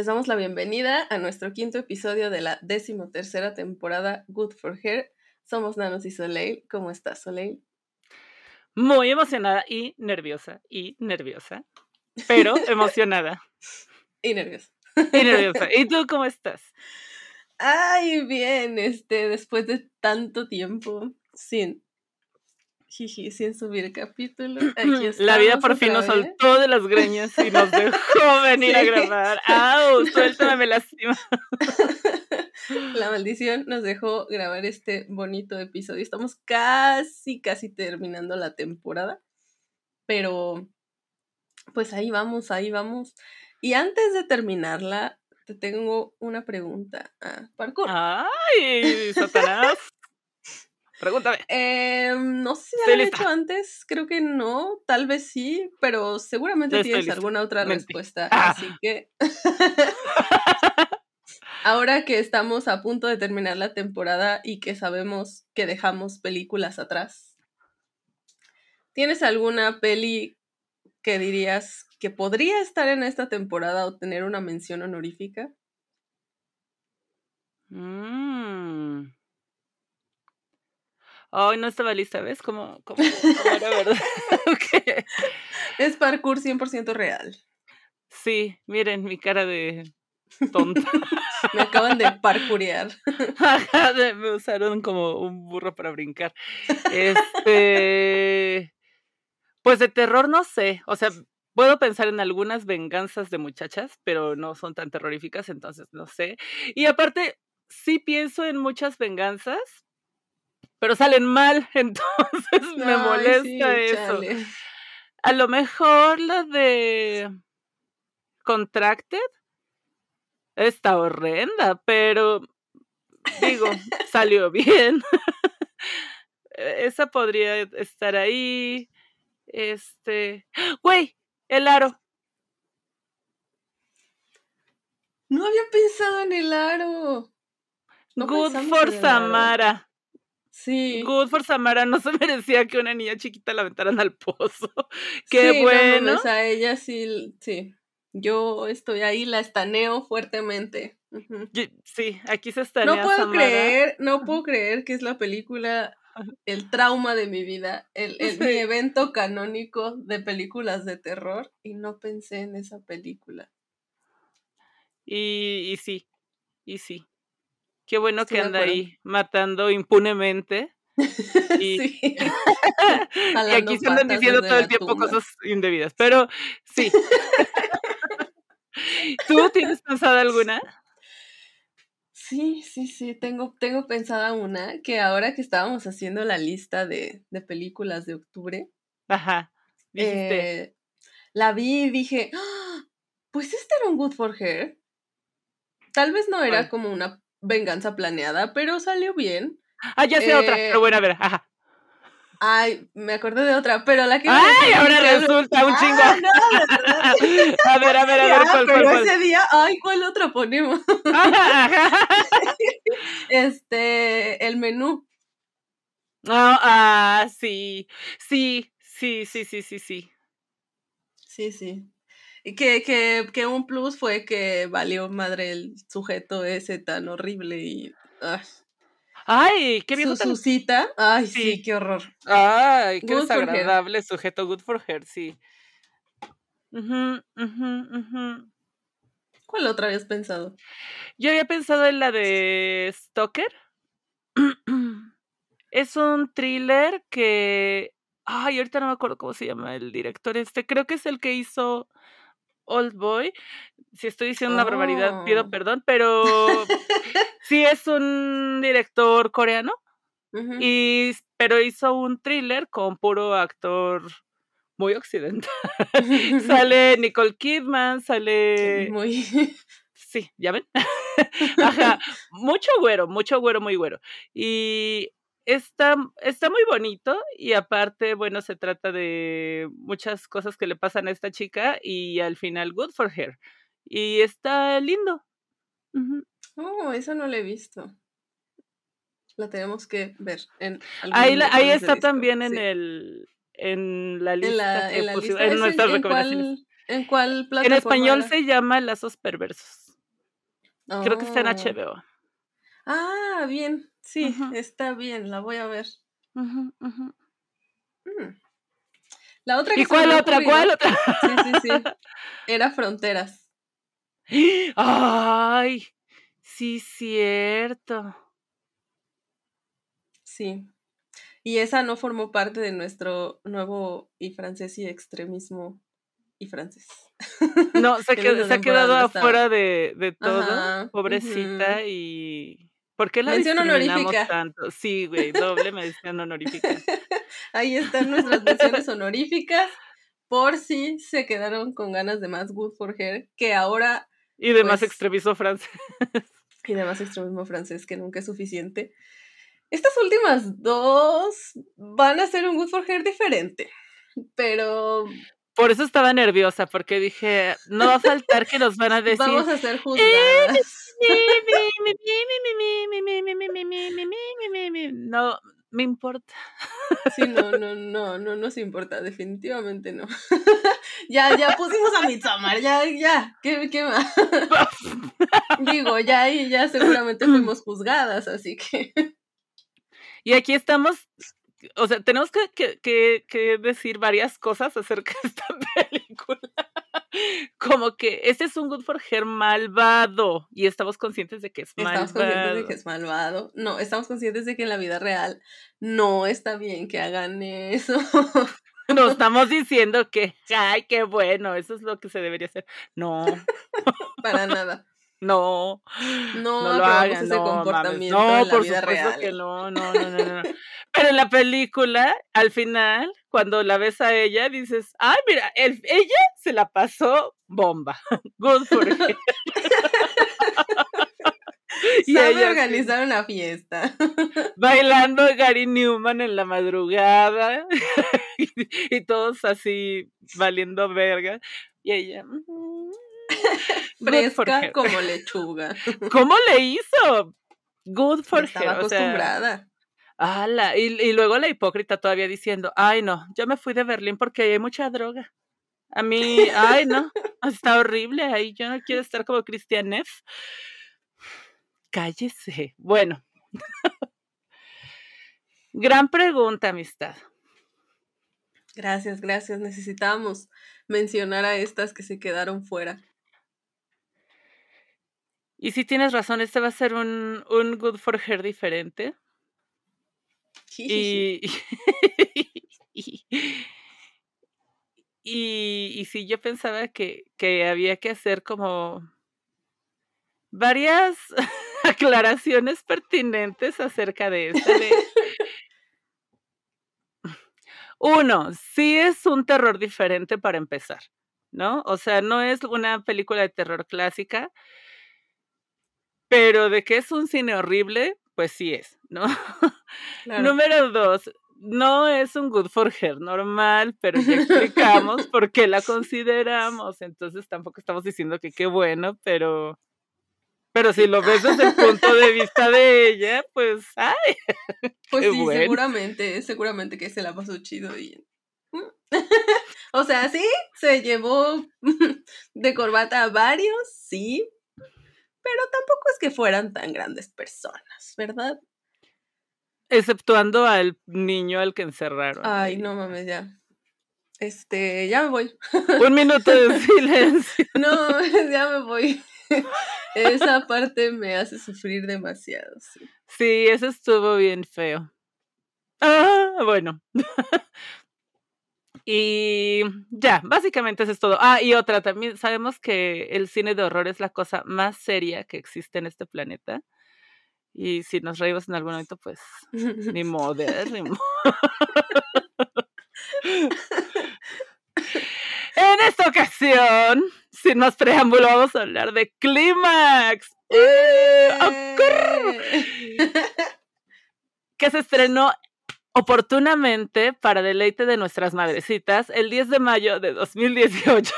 Les damos la bienvenida a nuestro quinto episodio de la decimotercera temporada Good for Her. Somos Nanos y Soleil. ¿Cómo estás, Soleil? Muy emocionada y nerviosa y nerviosa, pero emocionada. y nerviosa. Y nerviosa. ¿Y tú cómo estás? Ay, bien, este, después de tanto tiempo sin Jiji, sin subir capítulo. la vida por fin nos soltó de las greñas y nos dejó venir a grabar. ¡Au! Suéltame, me lastima. La maldición nos dejó grabar este bonito episodio. Estamos casi, casi terminando la temporada. Pero, pues ahí vamos, ahí vamos. Y antes de terminarla, te tengo una pregunta. Ah, parkour. ¡Ay, Satanás! Pregúntame. Em, no sé si lo he hecho antes, creo que no, tal vez sí, pero seguramente tienes alguna otra respuesta. Ah. Así que. Ahora que estamos a punto de terminar la temporada y que sabemos que dejamos películas atrás, ¿tienes alguna peli que dirías que podría estar en esta temporada o tener una mención honorífica? Mmm. Ay, no estaba lista, ¿ves? Como, como, era verdad. Es parkour 100% real. Sí, miren mi cara de tonta. Me acaban de parkourear. me usaron como un burro para brincar. Este. Pues de terror no sé. O sea, puedo pensar en algunas venganzas de muchachas, pero no son tan terroríficas, entonces no sé. Y aparte, sí pienso en muchas venganzas, pero salen mal, entonces me molesta eso. A lo mejor la de Contracted está horrenda, pero digo, salió bien. Esa podría estar ahí. Este, güey, el aro. No había pensado en el aro. Good for Samara. Sí. Good for Samara no se merecía que una niña chiquita la aventaran al pozo. Qué bueno. No, a ella sí, sí. Yo estoy ahí, la estaneo fuertemente. sí, aquí se estanea No puedo creer, no puedo creer que es la película el trauma de mi vida, el, mi evento canónico de películas de terror y no pensé en esa película. Y, y sí, y sí. Qué bueno que anda ahí matando impunemente. Y, y aquí se andan diciendo todo el tiempo cosas indebidas. Pero sí. ¿Tú tienes pensada alguna? Sí, sí, sí, tengo, tengo pensada una que ahora que estábamos haciendo la lista de, películas de octubre, Ajá. Eh, la vi y dije, ¡Ah! pues este era un Good for Her. Tal vez no era como una venganza planeada, pero salió bien. Ah, ya sé otra, pero bueno, a ver, ajá. Ay, me acordé de otra, pero la que. ¡Ay! Ahora resulta un chingo. Ah, no, a ver, a ver, a ver, ¿cuál, pero ese día, ay, ¿cuál otra ponemos? este, el menú. Ah, ah, sí, sí, sí, sí, sí, sí, sí. Sí, sí. Que, que, que un plus fue que valió madre el sujeto ese tan horrible y. Ay, qué bien. Su, cita. Ay, sí. qué horror. Ay, qué desagradable sujeto. Good for her, sí. ¿Cuál otra habías pensado? Yo había pensado en la de Stoker. es un thriller que. Ay, ahorita no me acuerdo cómo se llama el director este. Creo que es el que hizo Old Boy. Si estoy diciendo una barbaridad, pido Oh. perdón, pero sí es un director coreano, y, pero hizo un thriller con puro actor muy occidental. Sale Nicole Kidman, sale... Muy. Sí, ¿ya ven? Ajá, mucho güero, mucho güero, muy güero. Y está, está muy bonito y aparte, bueno, se trata de muchas cosas que le pasan a esta chica y al final good for her. Y está lindo. Oh, eso no lo he visto. La tenemos que ver en Ahí, la- ahí está también en sí. el en la lista En la, en la lista. en ¿Ese nuestras en recomendaciones. cuál, en cuál En plataforma español era? se llama Lazos Perversos. Creo que está en Oh. HBO. Ah, bien. Sí, está bien. La voy a ver. Mm. La otra ¿Y que me cuál otra? ocurrido. ¿Cuál otra? Sí, sí, sí. Era Fronteras. Ay, sí, cierto. Sí. Y esa no formó parte de nuestro nuevo y francés y extremismo y francés. No, se, Que se ha quedado afuera de, de todo, Ajá. pobrecita, y... ¿Por qué la Mención discriminamos honorífica. tanto? Sí, güey, doble mención honorífica. Ahí están nuestras menciones honoríficas. Por si se quedaron con ganas de más Good for Her, que ahora, Y de más pues, extremismo francés. y de más extremismo francés, que nunca es suficiente. Estas últimas dos van a ser un Good for Her diferente. Pero Por eso estaba nerviosa, porque dije, no va a faltar que nos van a decir... vamos a ser juzgadas. No, me importa. Sí, no, no, no, no nos importa, definitivamente no. ya, ya pusimos a Midsommar, ya, ya, ¿qué, qué más? Digo, ya ahí ya seguramente fuimos juzgadas, así que Y aquí estamos, o sea, tenemos que, que- que- que decir varias cosas acerca de esta película. Como que este es un Good for Her malvado y estamos conscientes de que es estamos conscientes de malvado. que es malvado. No, estamos conscientes de que en la vida real no está bien que hagan eso. No estamos diciendo que, ay, qué bueno, eso es lo que se debería hacer. No, Para nada. No, No, no lo hagan, ese no mames. comportamiento No, en la por vida supuesto real. que no, no, no, no, no. Pero en la película, al final, cuando la ves a ella, dices, ay, mira, el- ella se la pasó bomba. Good for her. Y Sabe ella organizar una fiesta. bailando Gary Newman en la madrugada y, y todos así valiendo verga. Y ella, "Mm, Fresca como lechuga. ¿Cómo le hizo? Good for estaba her. O sea, acostumbrada. ala. Y, y luego la hipócrita todavía diciendo, ay no, yo me fui de Berlín porque hay mucha droga. A mí, ay no, está horrible ahí, yo no quiero estar como Christian Neff. Cállese. Bueno, gran pregunta, amistad. Gracias, gracias. Necesitábamos mencionar a estas que se quedaron fuera. Y si tienes razón, este va a ser un, un Good for Her diferente. Y, y, y, y sí, yo pensaba que, que había que hacer como varias aclaraciones pertinentes acerca de esto. de- Uno, sí es un terror diferente para empezar, ¿no? O sea, no es una película de terror clásica, pero de que es un cine horrible, pues sí es, ¿no? Claro. Número dos, no es un good for her normal, pero ya explicamos por qué la consideramos, entonces tampoco estamos diciendo que qué bueno, pero pero si lo ves desde el punto de vista de ella, pues ay, Pues qué sí, bueno. seguramente, seguramente que se la pasó chido y. o sea, sí, se llevó de corbata a varios, sí. Pero tampoco es que fueran tan grandes personas, ¿verdad? exceptuando al niño al que encerraron. Ay, no mames, ya. Este, ya me voy. Un minuto de silencio. No, ya me voy. Esa parte me hace sufrir demasiado. sí. Sí, eso estuvo bien feo. Ah, bueno. Y ya, básicamente eso es todo. Ah, y otra, también sabemos que el cine de horror es la cosa más seria que existe en este planeta. Y si nos reímos en algún momento, pues ni modo, ni modo. En esta ocasión, sin más preámbulo, vamos a hablar de Clímax. ¡Eh! que se estrenó oportunamente para deleite de nuestras madrecitas el 10 de mayo de 2018.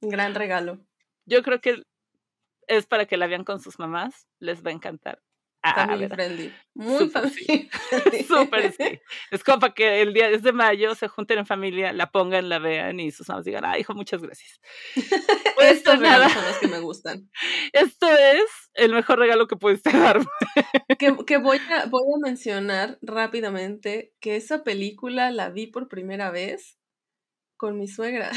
Gran regalo. Yo creo que es para que la vean con sus mamás, les va a encantar. Family friendly. Muy family Súper sí. Es como para que el día 10 de mayo se junten en familia, la pongan, la vean y sus mamás digan, ay, hijo, muchas gracias. Pues Estos nada. son los que me gustan. Esto es el mejor regalo que pudiste darme. Que, que voy, a, voy a mencionar rápidamente que esa película la vi por primera vez con mi suegra.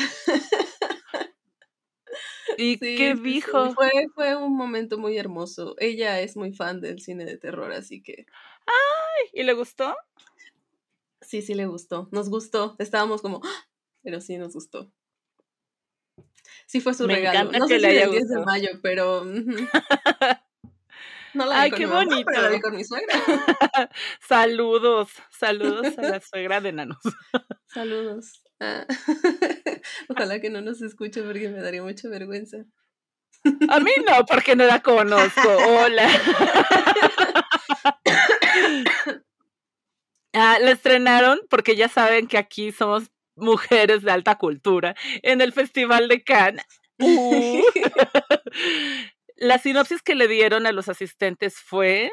¿Y qué dijo? Fue, fue un momento muy hermoso. Ella es muy fan del cine de terror, así que. ¡Ay! ¿Y le gustó? Sí, sí le gustó. Nos gustó. Estábamos como, ¡Ah! pero sí nos gustó. Sí fue su regalo. No sé si el 10 de mayo, pero. No la Ay, qué bonito. pero la vi con mi suegra. saludos, saludos a la suegra de Nanos. saludos. Ah. Ojalá que no nos escuche porque me daría mucha vergüenza. A mí no, porque no la conozco. Hola. Ah, la estrenaron porque ya saben que aquí somos mujeres de alta cultura en el Festival de Cannes. Uh. la sinopsis que le dieron a los asistentes fue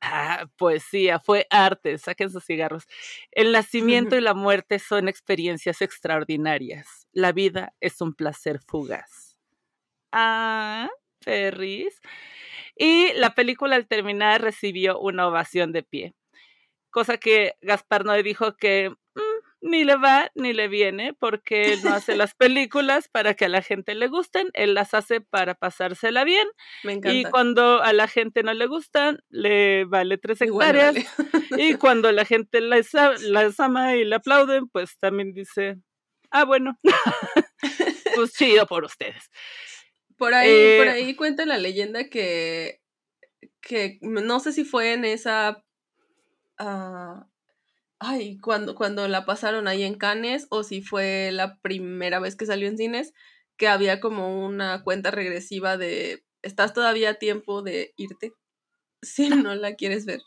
Ah, poesía, fue arte, saquen sus cigarros. El nacimiento y la muerte son experiencias extraordinarias. La vida es un placer fugaz. Ah, Ferris. Y la película al terminar recibió una ovación de pie, cosa que Gaspar Noé dijo que ni le va ni le viene porque él no hace las películas para que a la gente le gusten, él las hace para pasársela bien. Me encanta. Y cuando a la gente no le gustan, le vale tres hectáreas. y cuando la gente las, ama y le aplauden, pues también dice, ah, bueno, pues chido por ustedes. Por ahí, por eh ahí cuenta la leyenda que, que no sé si fue en esa uh, ay, cuando, cuando la pasaron ahí en Cannes o si fue la primera vez que salió en cines, que había como una cuenta regresiva de estás todavía a tiempo de irte si no la quieres ver.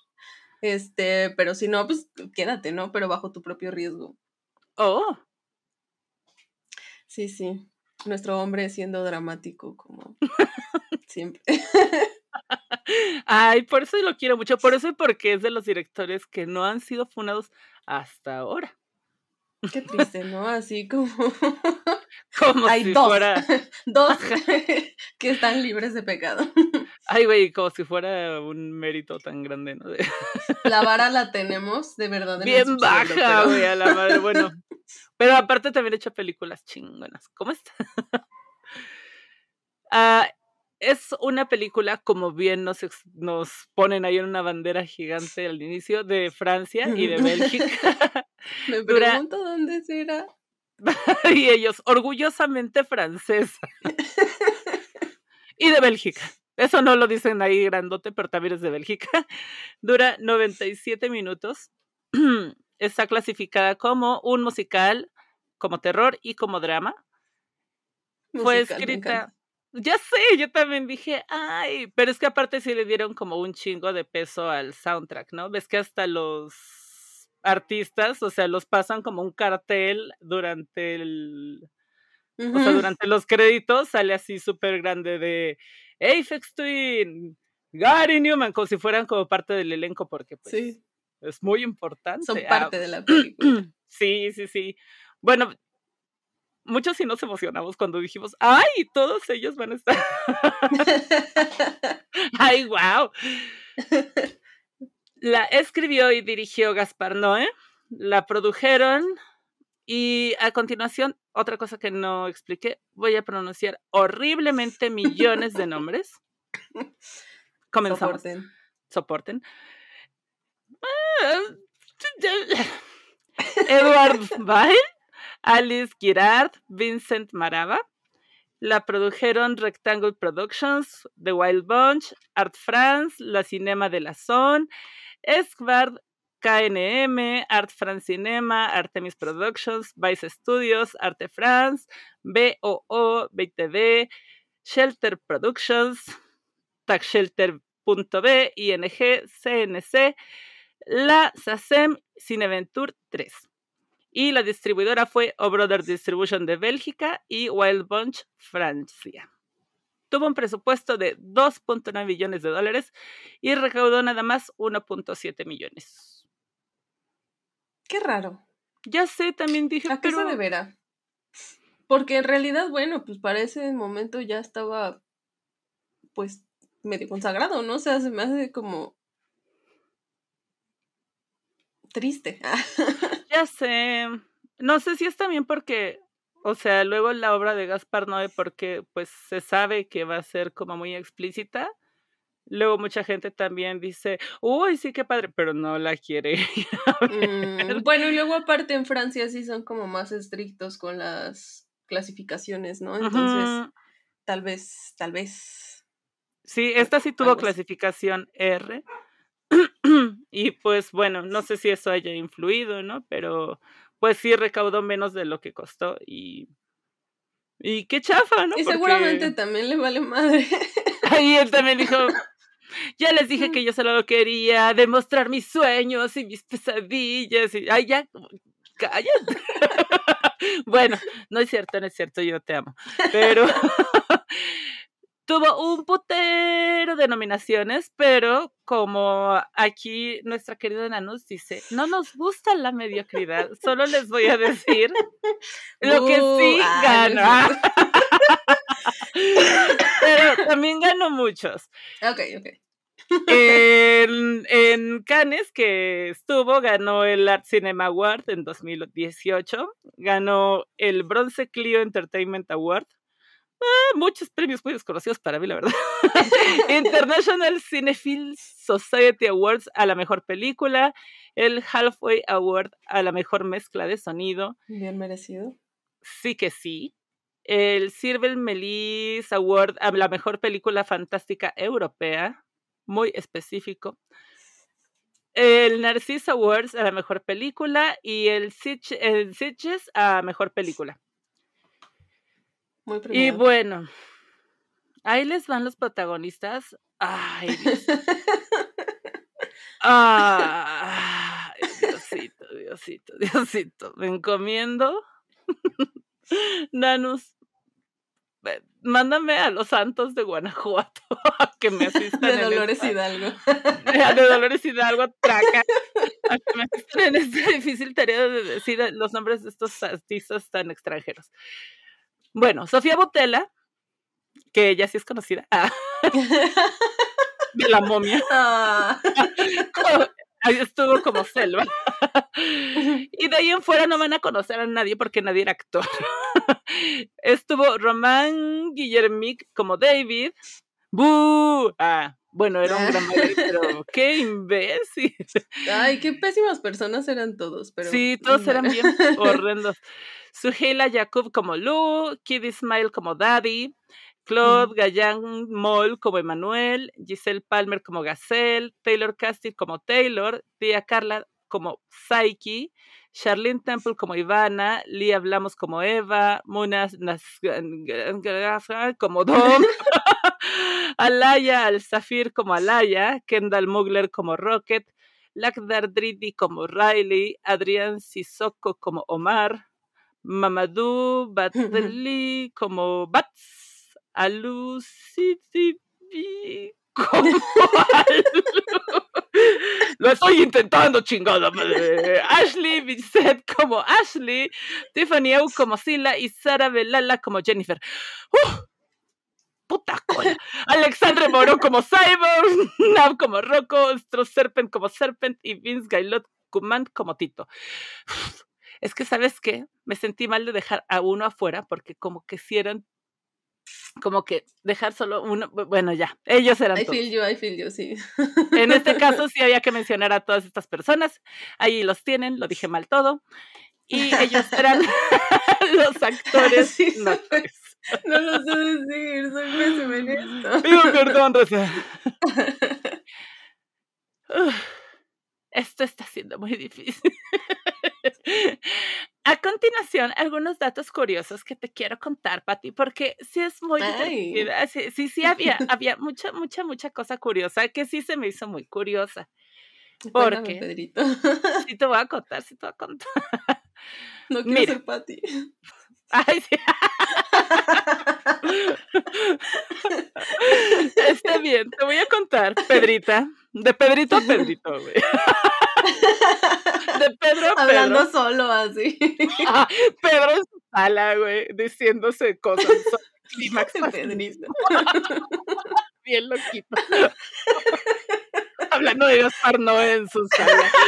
Este, pero si no, pues quédate, ¿no? Pero bajo tu propio riesgo. Oh. Sí, sí. Nuestro hombre siendo dramático como siempre. Ay, por eso lo quiero mucho, por eso y porque es de los directores que no han sido funados hasta ahora. Qué triste, ¿no? Así como. Como Hay si dos, fuera. dos que están libres de pecado. Ay, güey, como si fuera un mérito tan grande, ¿no? La vara la tenemos, de verdad. Bien baja, güey, a la madre. Bueno, pero aparte también he hecho películas chingonas. ¿Cómo está? Ah, es una película, como bien nos, nos ponen ahí en una bandera gigante al inicio, de Francia y de Bélgica. Me pregunto dónde será. y ellos, orgullosamente francesa. y de Bélgica. Eso no lo dicen ahí grandote, pero también es de Bélgica. Dura 97 minutos. Está clasificada como un musical, como terror y como drama. Fue escrita ya sé, yo también dije, ay, pero es que aparte sí le dieron como un chingo de peso al soundtrack, ¿no? Ves que hasta los artistas, o sea, los pasan como un cartel durante el, o sea, durante los créditos sale así súper grande de Apex Twin, Gary Newman, como si fueran como parte del elenco, porque pues sí. es muy importante. Son ah, parte de la película. sí, sí, sí. Bueno, muchos sí nos emocionamos cuando dijimos, ¡ay! Todos ellos van a estar. ¡Ay, wow! La escribió y dirigió Gaspar Noé, la produjeron y a continuación, otra cosa que no expliqué, voy a pronunciar horriblemente millones de nombres. Comenzamos. Soporten. Soporten. Ah, Edward Bale Alice Girard, Vincent Marava. La produjeron Rectangle Productions, The Wild Bunch, Art France, La Cinema de la Zone, Esquard, KNM, Art France Cinema, Artemis Productions, Vice Studios, Arte France, BOO, BTV, Shelter Productions, TagShelter.b, ING, CNC, la SACEM Cineventure 3. Y la distribuidora fue O Brother Distribution de Bélgica y Wild Bunch Francia. Tuvo un presupuesto de 2.9 millones de dólares y recaudó nada más 1.7 millones. Qué raro. Ya sé, también dije. ¿A qué se deberá? Porque en realidad, bueno, pues para ese momento ya estaba, pues, medio consagrado, ¿no? O sea, se me hace como triste. ya sé. No sé si es también porque, o sea, luego la obra de Gaspar Noé, porque pues se sabe que va a ser como muy explícita. Luego mucha gente también dice, uy, sí, qué padre, pero no la quiere. Mm, bueno, y luego aparte en Francia sí son como más estrictos con las clasificaciones, ¿no? Entonces, tal vez, tal vez. Sí, esta sí tuvo clasificación R. y pues bueno, no sé si eso haya influido, ¿no? Pero pues sí recaudó menos de lo que costó y... Y qué chafa, ¿no? Y seguramente también le vale madre. Ahí él también dijo, ya les dije que yo solo quería demostrar mis sueños y mis pesadillas. Y, ay, ya, cállate. bueno, no es cierto, no es cierto, yo te amo. Pero tuvo un putero de nominaciones, pero como aquí nuestra querida Nanus dice, no nos gusta la mediocridad, solo les voy a decir lo que sí uh, gana. pero también ganó muchos. Ok, ok. En, en, Cannes, que estuvo, ganó el Art Cinema Award en 2018, ganó el Bronze Clio Entertainment Award, Ah, muchos premios muy desconocidos para mí, la verdad. International Cinephile Society Awards a la mejor película, el Halfway Award a la mejor mezcla de sonido. Bien merecido. Sí que sí. El Sirvel Melis Award a la mejor película fantástica europea, muy específico. El Narcisse Awards a la mejor película y el Sitges a mejor película. Y bueno, ahí les van los protagonistas. Ay, Ay, Diosito, Diosito, Diosito. Me encomiendo. Nanus, mándame a los santos de Guanajuato que me asistan. De Dolores Hidalgo. De Dolores Hidalgo, traca. A que me asistan en esta difícil tarea de decir los nombres de estos artistas tan extranjeros. Bueno, Sofía Botella, que ella sí es conocida, ah, de la momia. Ah. Estuvo como selva. y de ahí en fuera no van a conocer a nadie porque nadie era actor. Estuvo Román Guillermic como David. ¡Bú! Ah, bueno, era un gran madre, pero qué imbécil. Ay, qué pésimas personas eran todos, pero. Sí, todos eran bien horrendos. Suheila Yakub como Lu, Kid Ismail como Daddy, Claude Gallan Moll como Emanuel, Giselle Palmer como Gazelle, Taylor Castile como Taylor, Tía Carla como Psyche, Charlene Temple como Ivana, Lee Hablamos como Eva, Munas como Dom, Alaya Al-Safir como Alaya, Kendall Mugler como Rocket, Lakdar Dridi como Riley, Adrián Sissoko como Omar, Mamadou Batli como Bats, Alu como Lo estoy intentando, chingada madre. Ashley Bissett como Ashley, Tiffany Eu como Sila y Sara Belala como Jennifer. ¡Uh! Puta cola. Alexandre Morón como Cyborg, Nav como Rocco, Stro Serpent como Serpent y Vince Gailot Kuman como Tito es que, ¿sabes qué? Me sentí mal de dejar a uno afuera porque como que hicieron como que dejar solo uno, bueno, ya, ellos eran I feel you, I feel you, sí. En este caso sí había que mencionar a todas estas personas, ahí los tienen, lo dije mal todo. y ellos eran los actores. Sí, no, sabes. No lo sé decir, soy pésima en esto. Pido perdón, Rosa. Esto está siendo muy difícil. A continuación, algunos datos curiosos que te quiero contar, Pati, porque sí es muy divertida. Sí, sí, sí había, había mucha, mucha, mucha cosa curiosa que sí se me hizo muy curiosa. Cuéntame, Porque Pedrito. sí te voy a contar, sí te voy a contar. No quiero Mira. ser Pati. Ay, sí. Está bien, te voy a contar, Pedrita. De Pedrito a Pedrito, güey. De Pedro a Pedro. Hablando solo así. Ah, Pedro en su sala, güey, diciéndose cosas. clímax Pedrito. bien loquito. Hablando de Gaspar Noé en su sala.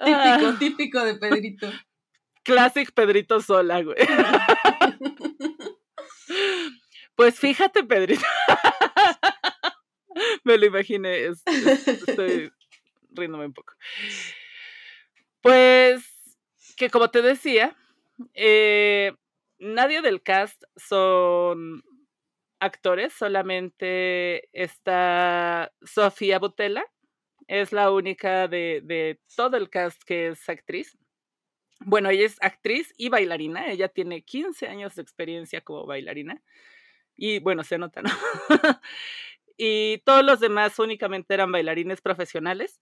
Ah, Típico, típico de Pedrito. Classic Pedrito sola, güey. Pues fíjate, Pedrito. Me lo imaginé, es- es- estoy riéndome un poco. Pues que como te decía, eh, nadie del cast son actores, solamente está Sofía Botella, es la única de, de todo el cast que es actriz. Bueno, ella es actriz y bailarina, ella tiene 15 años de experiencia como bailarina y bueno, se nota, ¿no? y todos los demás únicamente eran bailarines profesionales.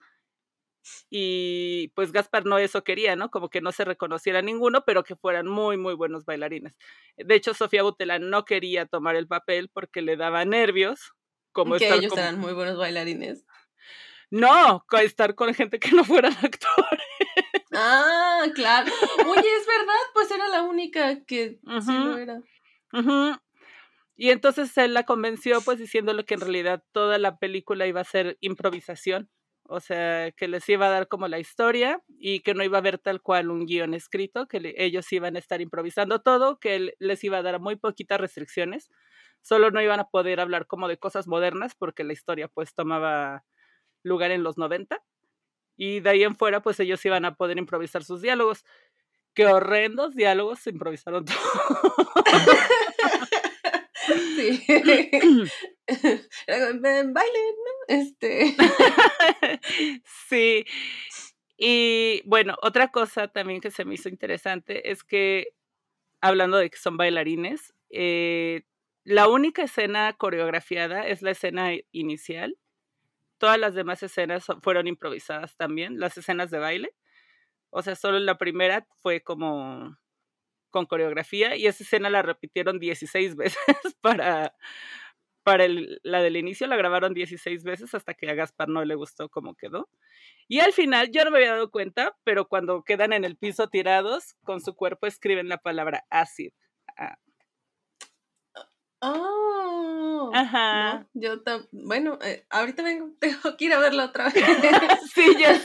Y pues Gaspar no eso quería, ¿no? Como que no se reconociera ninguno, pero que fueran muy, muy buenos bailarines. De hecho, Sofía Butela no quería tomar el papel porque le daba nervios. Como que estar ellos eran muy buenos bailarines. No, estar con gente que no fueran actores. Ah, claro. Oye, es verdad, pues era la única que sí lo era. Y entonces él la convenció, pues diciéndole que en realidad toda la película iba a ser improvisación. O sea, que les iba a dar como la historia y que no iba a haber tal cual un guion escrito, que le- ellos iban a estar improvisando todo, que él les iba a dar muy poquitas restricciones. Solo no iban a poder hablar como de cosas modernas porque la historia pues tomaba lugar en los 90. Y de ahí en fuera pues ellos iban a poder improvisar sus diálogos. Qué horrendos diálogos se improvisaron todos. Sí. Era como, "Ven, Bailen, ¿no? Este. sí. Y bueno, otra cosa también que se me hizo interesante es que, hablando de que son bailarines, eh, la única escena coreografiada es la escena inicial. Todas las demás escenas fueron improvisadas también, las escenas de baile. O sea, solo la primera fue como con coreografía y esa escena la repitieron 16 veces para, para el- la del inicio, la grabaron 16 veces hasta que a Gaspar no le gustó cómo quedó. Y al final, yo no me había dado cuenta, pero cuando quedan en el piso tirados, con su cuerpo escriben la palabra acid. Ah, Oh. Ajá. No, yo bueno, eh, ahorita vengo, tengo que ir a verla otra vez. Sí, ya.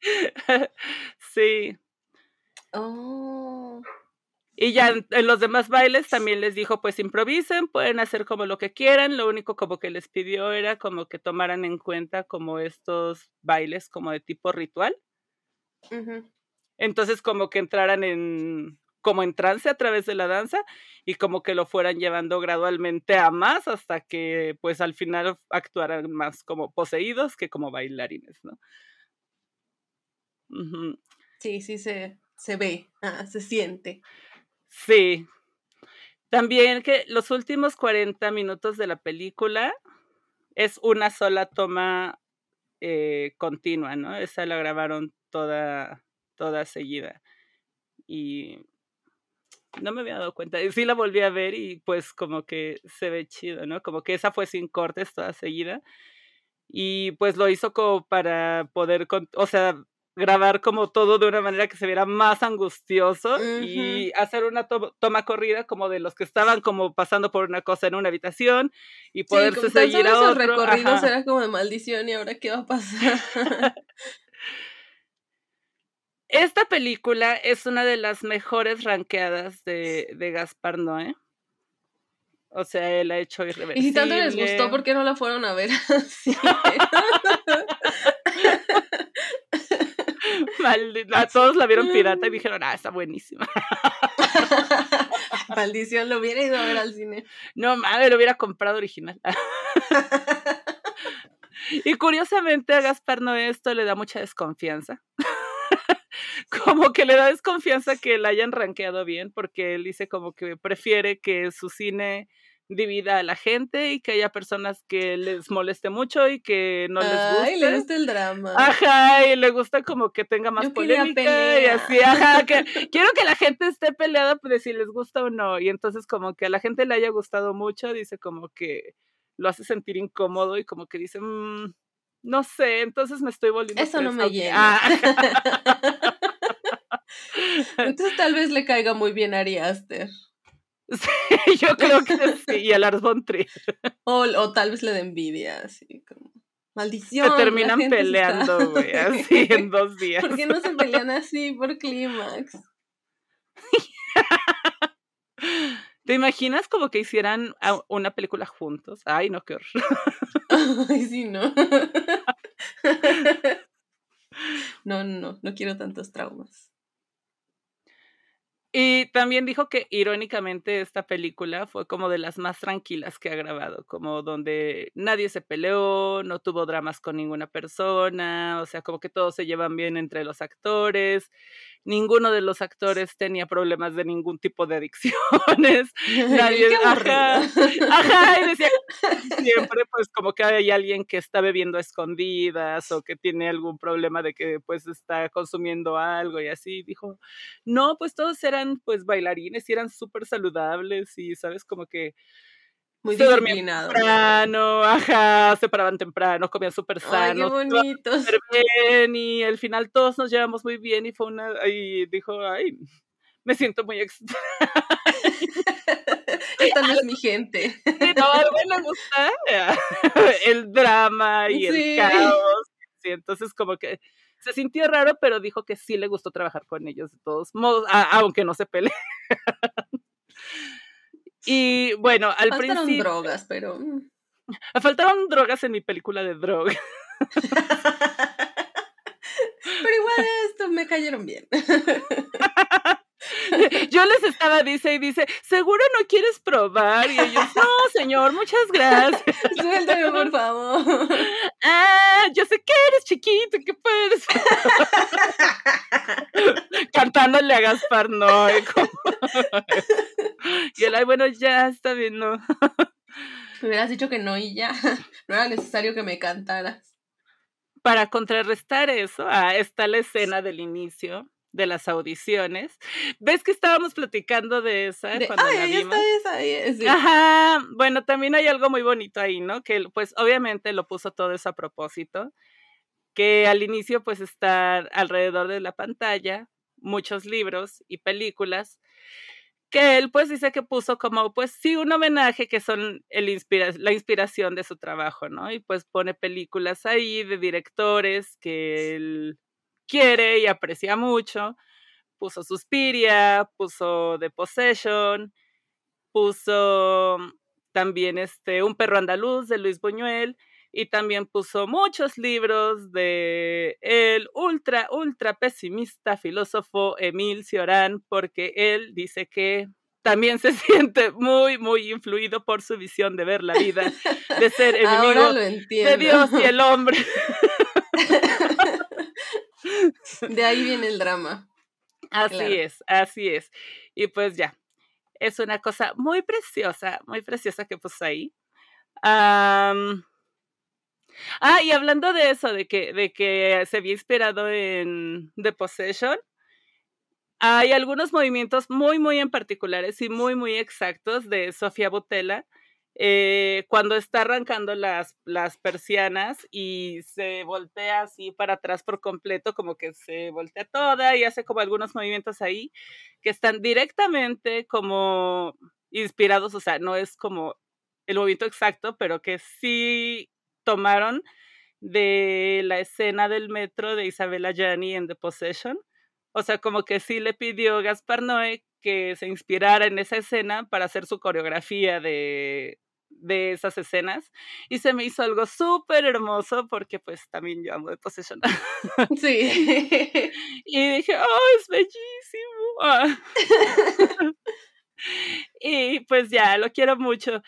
Sí. Oh. Y ya en, los demás bailes también les dijo, pues improvisen, pueden hacer como lo que quieran, lo único como que les pidió era como que tomaran en cuenta como estos bailes como de tipo ritual. Entonces como que entraran en como en trance a través de la danza y como que lo fueran llevando gradualmente a más hasta que pues al final actuaran más como poseídos que como bailarines, ¿no? Sí, sí se, se ve, ah, se siente. Sí. También que los últimos 40 minutos de la película es una sola toma eh, continua, ¿no? Esa la grabaron toda, toda seguida. Y no me había dado cuenta. Y sí la volví a ver y pues como que se ve chido, ¿no? Como que esa fue sin cortes toda seguida. Y pues lo hizo como para poder, con- o sea, grabar como todo de una manera que se viera más angustioso y hacer una to- toma corrida como de los que estaban como pasando por una cosa en una habitación y Sí, poderse tan seguir a otro. recorridos ajá. era como de maldición y ahora qué va a pasar. Esta película es una de las mejores ranqueadas de, de Gaspar Noé. O sea, él ha hecho y irreversible. si tanto les gustó, ¿por qué no la fueron a ver así? a todos la vieron pirata y dijeron, ah, está buenísima. Maldición, lo hubiera ido a ver al cine. No, madre, lo hubiera comprado original. y curiosamente a Gaspar Noé esto le da mucha desconfianza. Como que le da desconfianza que la hayan rankeado bien, porque él dice como que prefiere que su cine divida a la gente y que haya personas que les moleste mucho y que no les guste. Ay, le gusta el drama. Ajá, y le gusta como que tenga más polémica y así, ajá, que quiero que la gente esté peleada de si les gusta o no. Y entonces como que a la gente le haya gustado mucho, dice como que lo hace sentir incómodo y como que dice, mmm, no sé, entonces me estoy volviendo. Eso no me llena. Ah. entonces tal vez le caiga muy bien a Ari Aster. Sí, yo creo que sí, y a Lars von Trier. O, o, tal vez le da envidia, así como. Maldición. Se terminan peleando, güey, así en dos días. ¿Por qué no se pelean así por clímax? ¿Te imaginas como que hicieran una película juntos? Ay, no, qué horror. Ay, sí, no. No, no, no quiero tantos traumas. Y también dijo que irónicamente esta película fue como de las más tranquilas que ha grabado, como donde nadie se peleó, no tuvo dramas con ninguna persona, o sea, como que todos se llevan bien entre los actores, ninguno de los actores tenía problemas de ningún tipo de adicciones, nadie, ajá, ajá, y decía siempre pues como que hay alguien que está bebiendo a escondidas o que tiene algún problema de que pues está consumiendo algo y así, dijo, no, pues todos eran pues bailarines y eran súper saludables y sabes como que muy se disciplinados. Temprano, ajá, se paraban temprano, comían súper sano. Ay, qué bonitos. bien, y al final todos nos llevamos muy bien y fue una, y dijo, ay, me siento muy extraña. Esta no es mi gente. no, algo le gusta el drama y el caos. Sí, entonces como que se sintió raro, pero dijo que sí le gustó trabajar con ellos de todos modos, aunque no se peleen. Y bueno, al Faltaron principio. drogas, pero. Mm. Faltaron drogas en mi película de droga. pero igual esto me cayeron bien. Yo les estaba, dice y dice, seguro no quieres probar. Y ellos, no, señor, muchas gracias. Suéltame, por favor. Ah, yo sé que eres chiquito, que puedes. Cantándole a Gaspar Noé. y él, ay, bueno, ya está bien, no. Me hubieras dicho que no y ya. No era necesario que me cantaras. Para contrarrestar eso, ah, está la escena del inicio de las audiciones. ¿Ves que estábamos platicando de esa cuando ay, la vimos? está esa, sí. Ajá, bueno, también hay algo muy bonito ahí, ¿no? Que pues obviamente lo puso todo eso a propósito, que al inicio pues está alrededor de la pantalla muchos libros y películas que él pues dice que puso como pues sí un homenaje que son el inspira la inspiración de su trabajo, ¿no? Y pues pone películas ahí de directores que él quiere y aprecia mucho. Puso Suspiria, puso The Possession, puso también este Un perro andaluz de Luis Buñuel y también puso muchos libros de el ultra, ultra pesimista filósofo Emil Cioran, porque él dice que también se siente muy, muy influido por su visión de ver la vida, de ser enemigo de Dios y el hombre. De ahí viene el drama. Así es, así es. Y pues ya, es una cosa muy preciosa, muy preciosa que puse ahí. ah, y hablando de eso, de que, de que se había inspirado en The Possession, hay algunos movimientos muy, muy en particulares y muy, muy exactos de Sofía Botella eh, cuando está arrancando las, las persianas y se voltea así para atrás por completo, como que se voltea toda y hace como algunos movimientos ahí que están directamente como inspirados, o sea, no es como el movimiento exacto, pero que sí tomaron de la escena del metro de Isabella Gianni en The Possession. O sea, como que sí le pidió Gaspar Noé que se inspirara en esa escena para hacer su coreografía de, de esas escenas y se me hizo algo súper hermoso porque pues también yo amo de Possession. Sí. y dije, oh, es bellísimo. Ah. y pues ya, lo quiero mucho.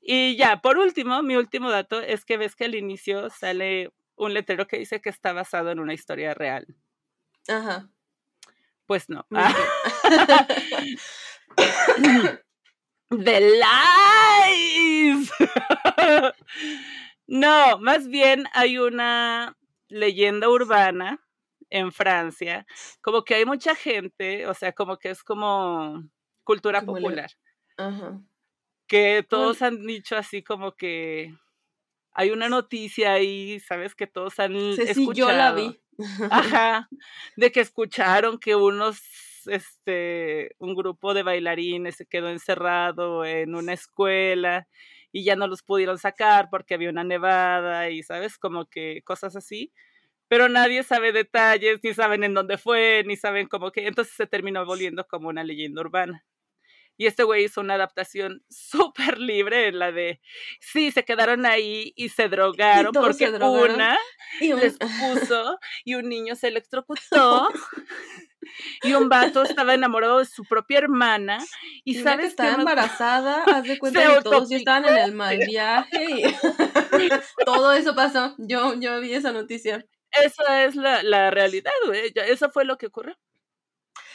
Y ya, por último, mi último dato es que ves que al inicio sale un letrero que dice que está basado en una historia real. Ajá. Pues no. The lies. no, más bien hay una leyenda urbana en Francia, como que hay mucha gente, o sea, como que es como cultura popular. Ajá. Que todos han dicho así como que hay una noticia ahí, sabes que todos han escuchado. yo la vi. Ajá, de que escucharon que unos este, un grupo de bailarines se quedó encerrado en una escuela y ya no los pudieron sacar porque había una nevada y, ¿sabes? Como que cosas así. Pero nadie sabe detalles, ni saben en dónde fue, ni saben cómo que. Entonces se terminó volviendo como una leyenda urbana. Y este güey hizo una adaptación súper libre en la de, sí, se quedaron ahí y se drogaron porque una y les puso y un niño se electrocutó y un vato estaba enamorado de su propia hermana y, sabes que estaba embarazada, haz de cuenta que todos estaban en el mal viaje y todo eso pasó. Yo, yo vi esa noticia. Esa es la, la realidad, güey. Eso fue lo que ocurrió.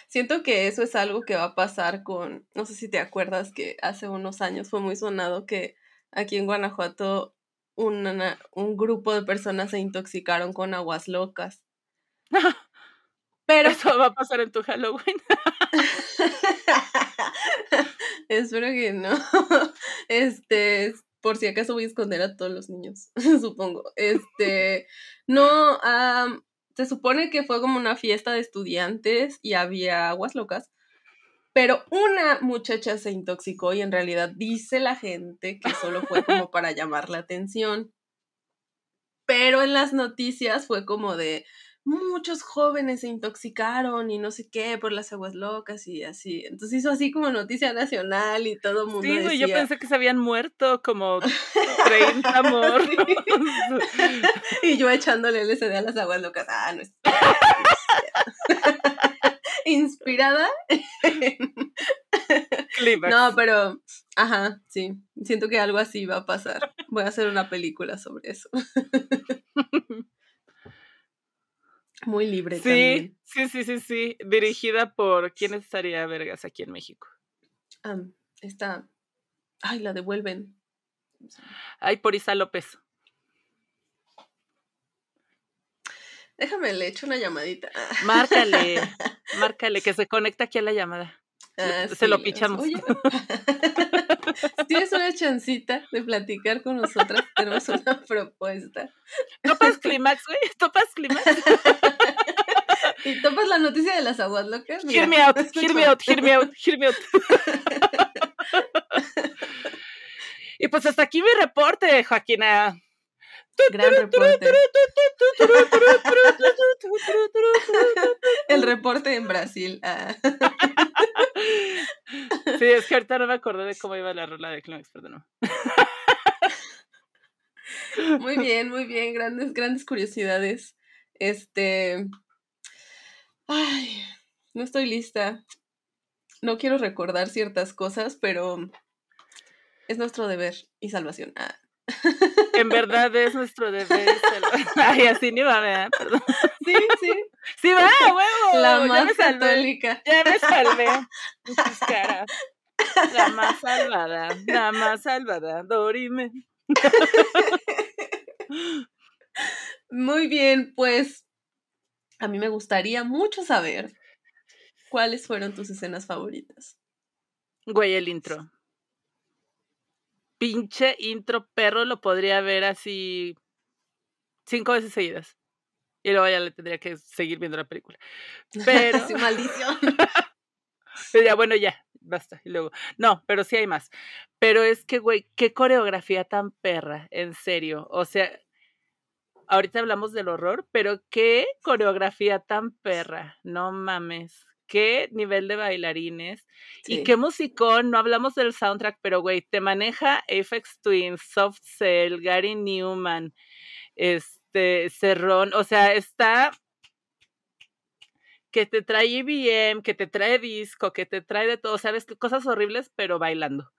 Siento que eso es algo que va a pasar con, no sé si te acuerdas que hace unos años fue muy sonado que aquí en Guanajuato una, un grupo de personas se intoxicaron con aguas locas. Pero eso va a pasar en tu Halloween. Espero que no. Este, por si acaso voy a esconder a todos los niños, supongo. Este, no, se supone que fue como una fiesta de estudiantes y había aguas locas, pero una muchacha se intoxicó y en realidad dice la gente que solo fue como para llamar la atención. Pero en las noticias fue como de, muchos jóvenes se intoxicaron y no sé qué por las aguas locas y así. Entonces hizo así como noticia nacional y todo el mundo. Sí, decía... yo pensé que se habían muerto como 30 amor. y yo echándole LSD a las aguas locas. Ah, no es. Inspirada. no, pero, ajá, sí. Siento que algo así va a pasar. Voy a hacer una película sobre eso. Muy libre sí, también. Sí, sí, sí, sí. Dirigida por quién estaría vergas aquí en México. está. Ay, la devuelven. Ay, por Isa López. Déjame, le echo una llamadita. Márcale, márcale, que se conecta aquí a la llamada. Ah, se lo pichamos. Oye, tienes una chancita de platicar con nosotras, tenemos una propuesta. ¿Topas Climax, güey? ¿Topas Climax? ¿Y topas la noticia de las aguas locas? hear me out, hear me out, hear me out, hear me out. y pues hasta aquí mi reporte, Joaquina. Gran reporte. El reporte en Brasil. Ah. Sí, es que ahorita no me acordé de cómo iba la rola de Climax, perdón. Muy bien, muy bien, grandes, grandes curiosidades. Este. Ay, no estoy lista. No quiero recordar ciertas cosas, pero es nuestro deber y salvación. Ah. En verdad es nuestro deber. Ay, así ni va, ¿verdad? Perdón. Sí, sí. Sí va, huevo. La más católica. Ya me salvé. cara. La más salvada. La más salvada. Dorime. Muy bien, pues a mí me gustaría mucho saber cuáles fueron tus escenas favoritas. Güey, el intro pinche intro perro lo podría ver así cinco veces seguidas. Y luego ya le tendría que seguir viendo la película. Pero. Su maldición. ya, bueno, ya, basta. Y luego. No, pero sí hay más. Pero es que, güey, qué coreografía tan perra, en serio. O sea, ahorita hablamos del horror, pero qué coreografía tan perra. No mames. Qué nivel de bailarines y qué musicón. No hablamos del soundtrack, pero güey, te maneja Apex Twin, Soft Cell, Gary Newman, este, Cerrón, o sea, está que te trae IBM, que te trae disco, que te trae de todo, sabes, cosas horribles, pero bailando.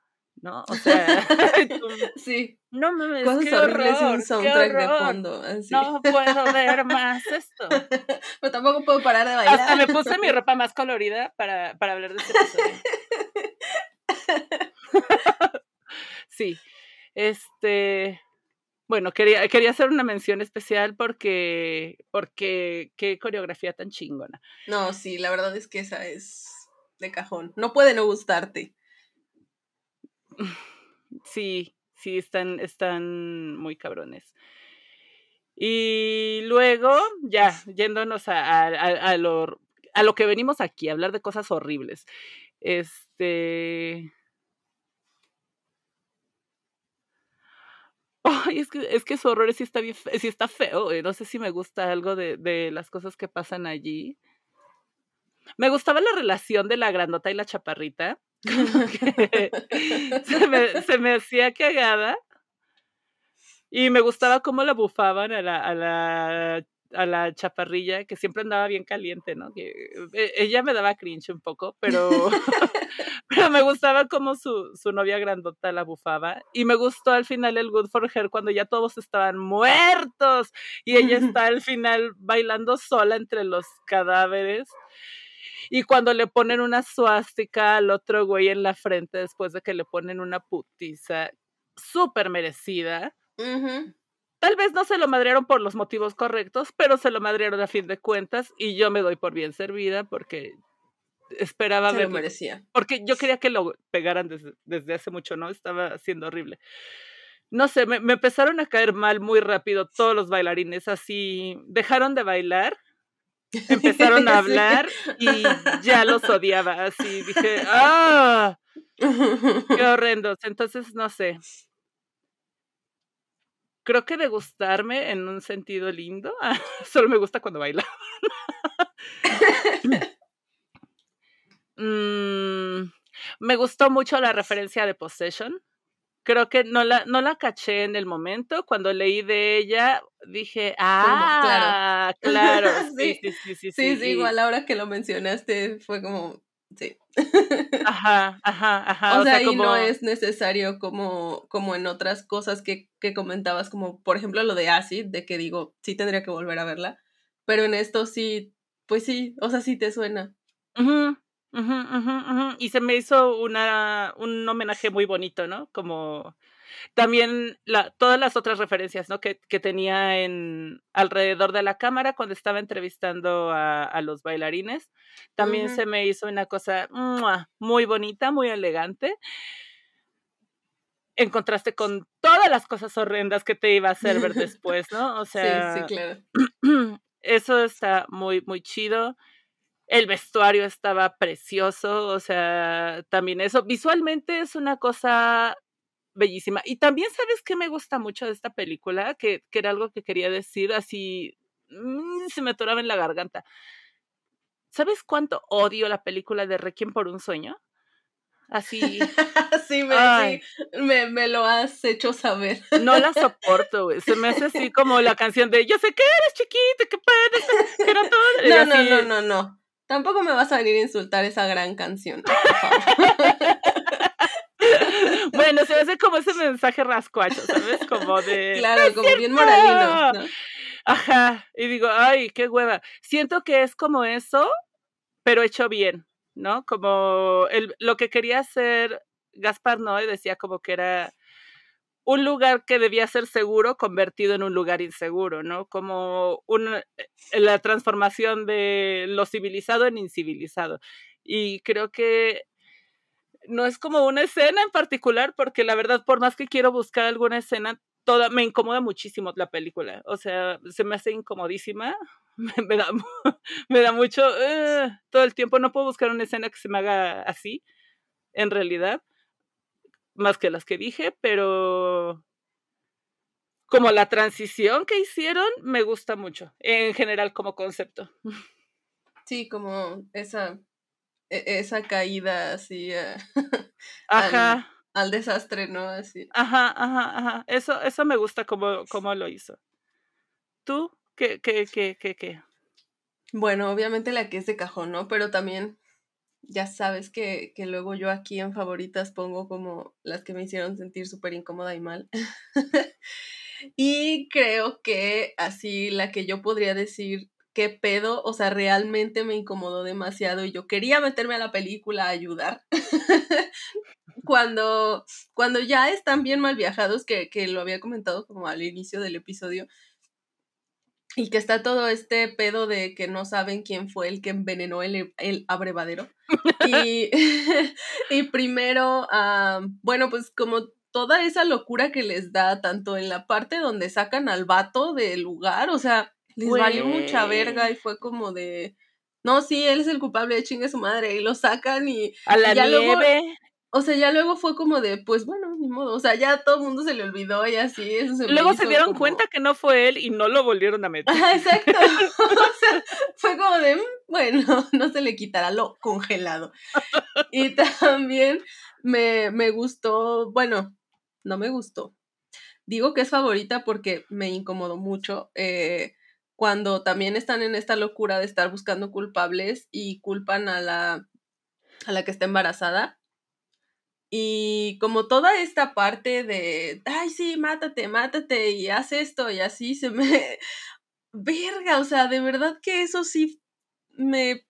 ¿No? O sea, sí. No mames, Cosas qué horribles horror, y un qué soundtrack de horror. fondo. así. No puedo ver más esto. Pero tampoco puedo parar de bailar. Hasta me puse mi ropa más colorida para, para hablar de este episodio. Sí. Este. Bueno, quería, quería hacer una mención especial porque, porque qué coreografía tan chingona. No, sí, la verdad es que esa es de cajón. No puede no gustarte. Sí, sí, están, están muy cabrones. Y luego, ya, yéndonos a, lo, a lo que venimos aquí, a hablar de cosas horribles. Este. Ay, es que, es que su horror sí está sí está feo. güey. No sé si me gusta algo de, de las cosas que pasan allí. Me gustaba la relación de la grandota y la chaparrita. Como que se, me, se me hacía cagada. Y me gustaba cómo la bufaban a la, a la, a la chaparrilla, que siempre andaba bien caliente, ¿no? Que, eh, ella me daba cringe un poco, pero, pero me gustaba cómo su, su novia grandota la bufaba. Y me gustó al final el Good for Her cuando ya todos estaban muertos y ella está al final bailando sola entre los cadáveres. Y cuando le ponen una suástica al otro güey en la frente después de que le ponen una putiza súper merecida. Tal vez no se lo madrearon por los motivos correctos, pero se lo madrearon a fin de cuentas y yo me doy por bien servida porque esperaba Se ver lo merecía. porque yo quería que lo pegaran desde, desde hace mucho, ¿no? Estaba siendo horrible. No sé, me, me empezaron a caer mal muy rápido todos los bailarines, así dejaron de bailar, empezaron a Sí. hablar y ya los odiaba, así dije, ¡ah! ¡Qué horrendos! Entonces, no sé. Creo que de gustarme en un sentido lindo, solo me gusta cuando baila. Mm, me gustó mucho la referencia de Possession. Creo que no la, no la caché en el momento. Cuando leí de ella, dije, ah, claro, sí, Sí. sí, sí, sí, Sí, sí, y- igual ahora que lo mencionaste fue como, sí. Ajá, ajá, ajá. o sea, ahí como, no es necesario como, como en otras cosas que, que comentabas, como por ejemplo lo de Acid, de que digo, sí tendría que volver a verla, pero en esto sí, pues sí, o sea, sí te suena. Ujú. Y se me hizo una, un homenaje muy bonito, ¿no? Como también la, todas las otras referencias, ¿no? Que, que tenía en alrededor de la cámara cuando estaba entrevistando a, a los bailarines. También se me hizo una cosa ¡mua! muy bonita, muy elegante. En contraste con todas las cosas horrendas que te iba a hacer ver después, ¿no? O sea, sí, sí, claro. eso está muy, muy chido. El vestuario estaba precioso, o sea, también eso. Visualmente es una cosa bellísima. Y también, ¿sabes qué me gusta mucho de esta película? Que, que era algo que quería decir, así mm, se me atoraba en la garganta. ¿Sabes cuánto odio la película de Requiem por un sueño? Así, sí, me, Ay. sí, me, me lo has hecho saber. no la soporto, güey. Se me hace así como la canción de Yo sé que eres chiquita, que puedes, que no todo. No, no, no, no, no. Tampoco me vas a venir a insultar esa gran canción, por favor. Bueno, se hace como ese mensaje rascuacho, ¿sabes? Como de. claro, como bien moralino. ¿no? Ajá. Y digo, ay, qué hueva. Siento que es como eso, pero hecho bien, ¿no? Como el, lo que quería hacer Gaspar Noé decía como que era un lugar que debía ser seguro convertido en un lugar inseguro, ¿no? Como una, la transformación de lo civilizado en incivilizado. Y creo que no es como una escena en particular, porque la verdad, por más que quiero buscar alguna escena, toda, me incomoda muchísimo la película. O sea, se me hace incomodísima. Me, me da, me da mucho. eh, todo el tiempo no puedo buscar una escena que se me haga así, en realidad. Más que las que dije, pero. Como la transición que hicieron, me gusta mucho. En general, como concepto. Sí, como esa e, esa caída así ajá. Al, desastre, ¿no? Así. Ajá, ajá, ajá. Eso, eso me gusta como, como lo hizo. ¿Tú? ¿Qué, qué, qué, qué, qué? Bueno, obviamente la que es de cajón, ¿no? Pero también ya sabes que, que, luego yo aquí en favoritas pongo como las que me hicieron sentir súper incómoda y mal. y creo que así la que yo podría decir qué pedo, o sea, realmente me incomodó demasiado y yo quería meterme a la película a ayudar. cuando, cuando ya están bien mal viajados, que, que lo había comentado como al inicio del episodio, y que está todo este pedo de que no saben quién fue el que envenenó el, el abrevadero. y, y primero, bueno, pues como toda esa locura que les da, tanto en la parte donde sacan al vato del lugar, o sea, les valió mucha verga y fue como de, no, sí, él es el culpable de chingue su madre, y lo sacan y... A la nieve. O sea, ya luego fue como de, pues bueno, ni modo. O sea, ya todo el mundo se le olvidó y así. Eso se luego se dieron cuenta que no fue él y no lo volvieron a meter. exacto. o sea, fue como de, mm, bueno, no se le quitará lo congelado. y también me, me gustó, bueno, no me gustó. Digo que es favorita porque me incomodó mucho. Eh, cuando también están en esta locura de estar buscando culpables y culpan a la, a la que está embarazada y como toda esta parte de, ay, sí, mátate, mátate y haz esto y así se me... Verga, o sea, de verdad que eso sí me,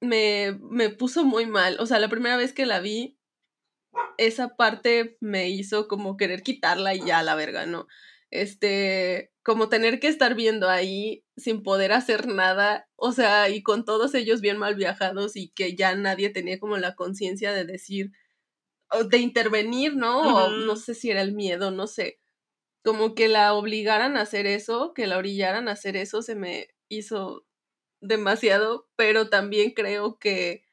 me, me puso muy mal. O sea, la primera vez que la vi, esa parte me hizo como querer quitarla y ya la verga, ¿no? Este, como tener que estar viendo ahí sin poder hacer nada, o sea, y con todos ellos bien mal viajados y que ya nadie tenía como la conciencia de decir, de intervenir, ¿no? O no sé si era el miedo, no sé. Como que la obligaran a hacer eso, que la orillaran a hacer eso, se me hizo demasiado, pero también creo que,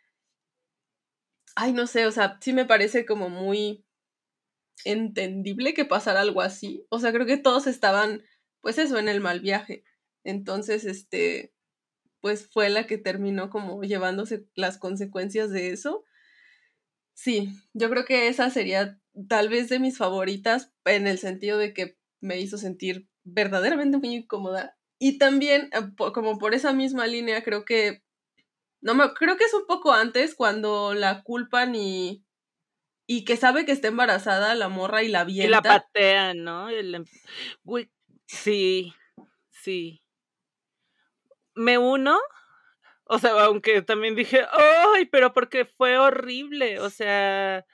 ay, no sé, o sea, sí me parece como muy entendible que pasara algo así. O sea, creo que todos estaban, pues eso, en el mal viaje. Entonces, este, pues fue la que terminó como llevándose las consecuencias de eso. Sí, yo creo que esa sería tal vez de mis favoritas en el sentido de que me hizo sentir verdaderamente muy incómoda. Y también, eh, como por esa misma línea, creo que, no me, creo que es un poco antes cuando la culpan y, y que sabe que está embarazada la morra y la vienta. Y la patea, ¿no? Em, sí, sí. Me uno o sea, aunque también dije, ¡ay! Pero porque fue horrible. O sea,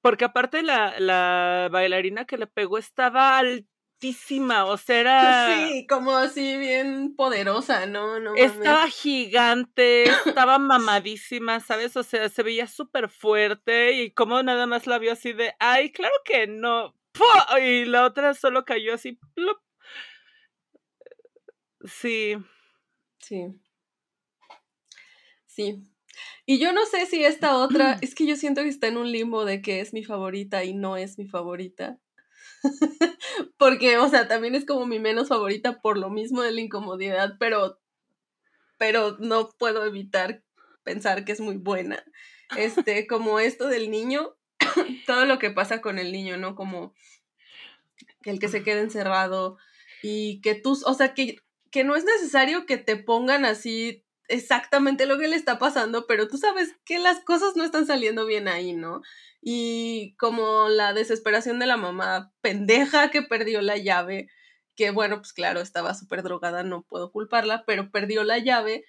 porque aparte la, la bailarina que le pegó estaba altísima. O sea, era. Sí, como así bien poderosa, ¿no? no estaba gigante, estaba mamadísima, ¿sabes? O sea, se veía súper fuerte y como nada más la vio así de, ¡ay! Claro que no. Y la otra solo cayó así. Sí. Sí. Sí. Y yo no sé si esta otra, es que yo siento que está en un limbo de que es mi favorita y no es mi favorita. Porque, o sea, también es como mi menos favorita por lo mismo de la incomodidad, pero, pero no puedo evitar pensar que es muy buena. Este, como esto del niño, todo lo que pasa con el niño, ¿no? Como el que se quede encerrado y que tú, o sea, que, que no es necesario que te pongan así exactamente lo que le está pasando, pero tú sabes que las cosas no están saliendo bien ahí, ¿no? Y como la desesperación de la mamá pendeja que perdió la llave, que bueno, pues claro, estaba súper drogada, no puedo culparla, pero perdió la llave.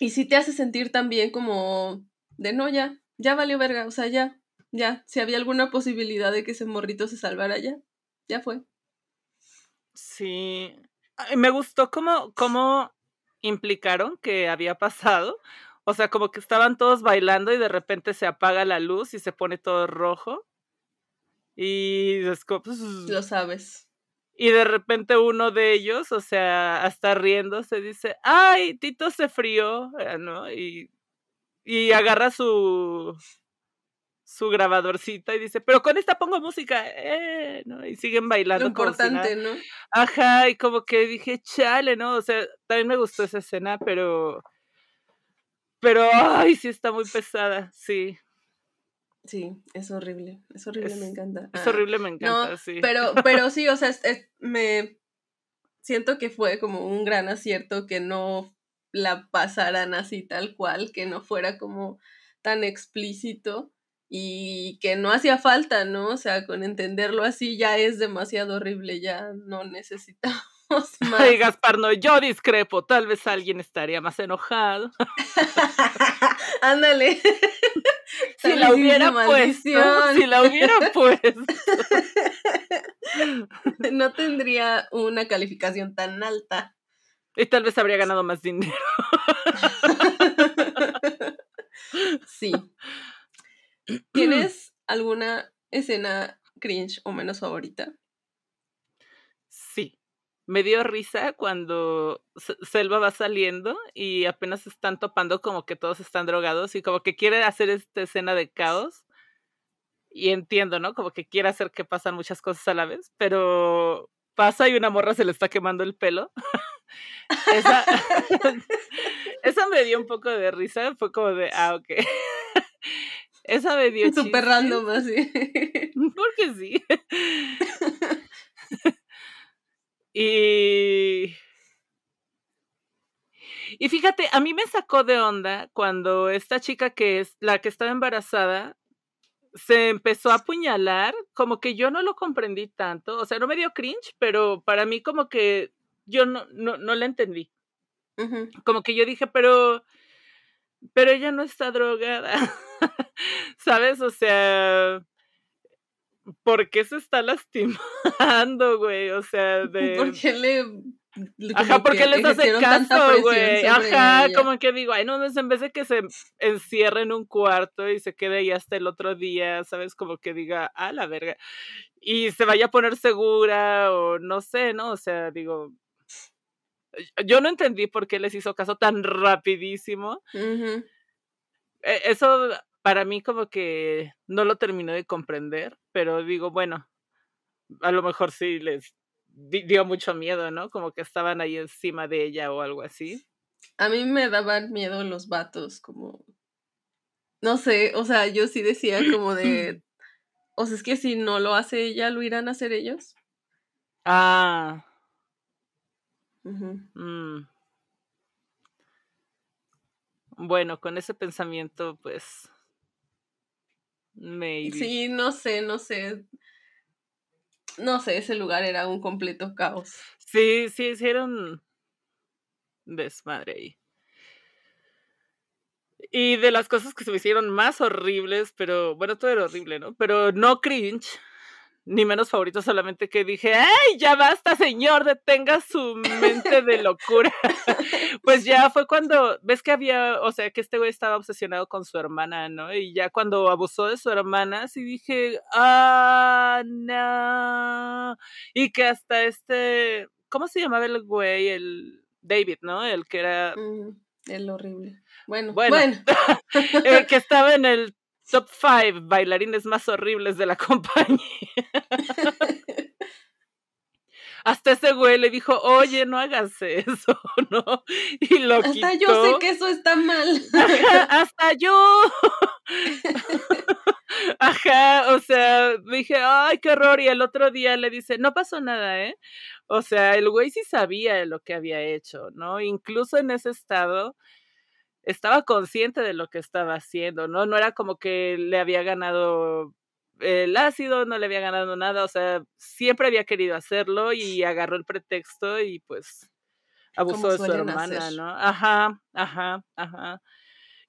Y sí te hace sentir también como de no, ya, ya valió verga, o sea, ya, ya, si había alguna posibilidad de que ese morrito se salvara, ya, ya fue. Sí, me gustó como, como implicaron que había pasado. O sea, como que estaban todos bailando y de repente se apaga la luz y se pone todo rojo. Y pues, lo sabes. Y de repente uno de ellos, o sea, hasta riendo, se dice, ay, Tito se frió, eh, ¿no? Y, y agarra su, su grabadorcita y dice, pero con esta pongo música, eh, ¿no? Y siguen bailando. Lo importante, ¿no? Ajá, y como que dije, chale, ¿no? O sea, también me gustó esa escena, pero Pero, ay, sí está muy pesada, sí. Sí, es horrible, es horrible, me encanta. Es ah, horrible, me encanta, sí. Pero, pero sí, o sea, me siento que fue como un gran acierto que no la pasaran así tal cual, que no fuera como tan explícito y que no hacía falta, ¿no? O sea, con entenderlo así ya es demasiado horrible, ya no necesitamos más. Ay, Gaspar, no, yo discrepo, tal vez alguien estaría más enojado. Ándale. si la hubiera puesto, si la hubiera puesto. no tendría una calificación tan alta. Y tal vez habría ganado más dinero. sí. ¿Tienes alguna escena cringe o menos favorita? Sí. Me dio risa cuando Selva va saliendo y apenas están topando como que todos están drogados y como que quiere hacer esta escena de caos. Y entiendo, ¿no? Como que quiere hacer que pasan muchas cosas a la vez, pero pasa y una morra se le está quemando el pelo. esa, esa me dio un poco de risa, fue como de, ah, ok. Esa me dio Súper random así. Porque sí. y... Y fíjate, a mí me sacó de onda cuando esta chica que es la que estaba embarazada se empezó a apuñalar, como que yo no lo comprendí tanto, o sea, no me dio cringe, pero para mí como que yo no, no, no la entendí. Como que yo dije, pero, pero ella no está drogada, ¿sabes? O sea, ¿por qué se está lastimando, güey? O sea, de... ¿Por qué le Ajá, porque les hace caso, güey. Ajá, como que digo, ay, no, en vez de que se encierre en un cuarto y se quede ahí hasta el otro día, ¿sabes? Como que diga, a la verga. Y se vaya a poner segura o no sé, ¿no? O sea, digo, yo no entendí por qué les hizo caso tan rapidísimo. E, eso para mí como que no lo terminó de comprender, pero digo, bueno, a lo mejor sí les dio mucho miedo, ¿no? Como que estaban ahí encima de ella o algo así. A mí me daban miedo los vatos, como... No sé, o sea, yo sí decía como de... O sea, es que si no lo hace ella, ¿lo irán a hacer ellos? Ah. Mm. Bueno, con ese pensamiento, pues... Maybe. Sí, no sé, no sé no sé, ese lugar era un completo caos. Sí, sí, hicieron desmadre ahí. Y de las cosas que se me hicieron más horribles, pero bueno, todo era horrible, ¿no? Pero no cringe, ni menos favorito, solamente que dije, ¡ay, ya basta, señor! Detenga su mente de locura. pues ya fue cuando, ves que había, o sea, que este güey estaba obsesionado con su hermana, ¿no? Y ya cuando abusó de su hermana, sí dije, ¡ah, no! Y que hasta este, ¿cómo se llamaba el güey? El David, ¿no? El que era... el horrible. Bueno, bueno. bueno. que estaba en el top 5 bailarines más horribles de la compañía. Hasta ese güey le dijo, oye, no hagas eso, ¿no? Y lo Hasta yo sé que eso está mal. hasta yo. Ajá, o sea, dije, ay, qué horror. Y el otro día le dice, no pasó nada, ¿eh? O sea, el güey sí sabía lo que había hecho, ¿no? Incluso en ese estado, estaba consciente de lo que estaba haciendo, ¿no? No era como que le había ganado el ácido, no le había ganado nada, o sea, siempre había querido hacerlo y agarró el pretexto y pues abusó de su hermana, ¿no? Ajá, ajá, ajá.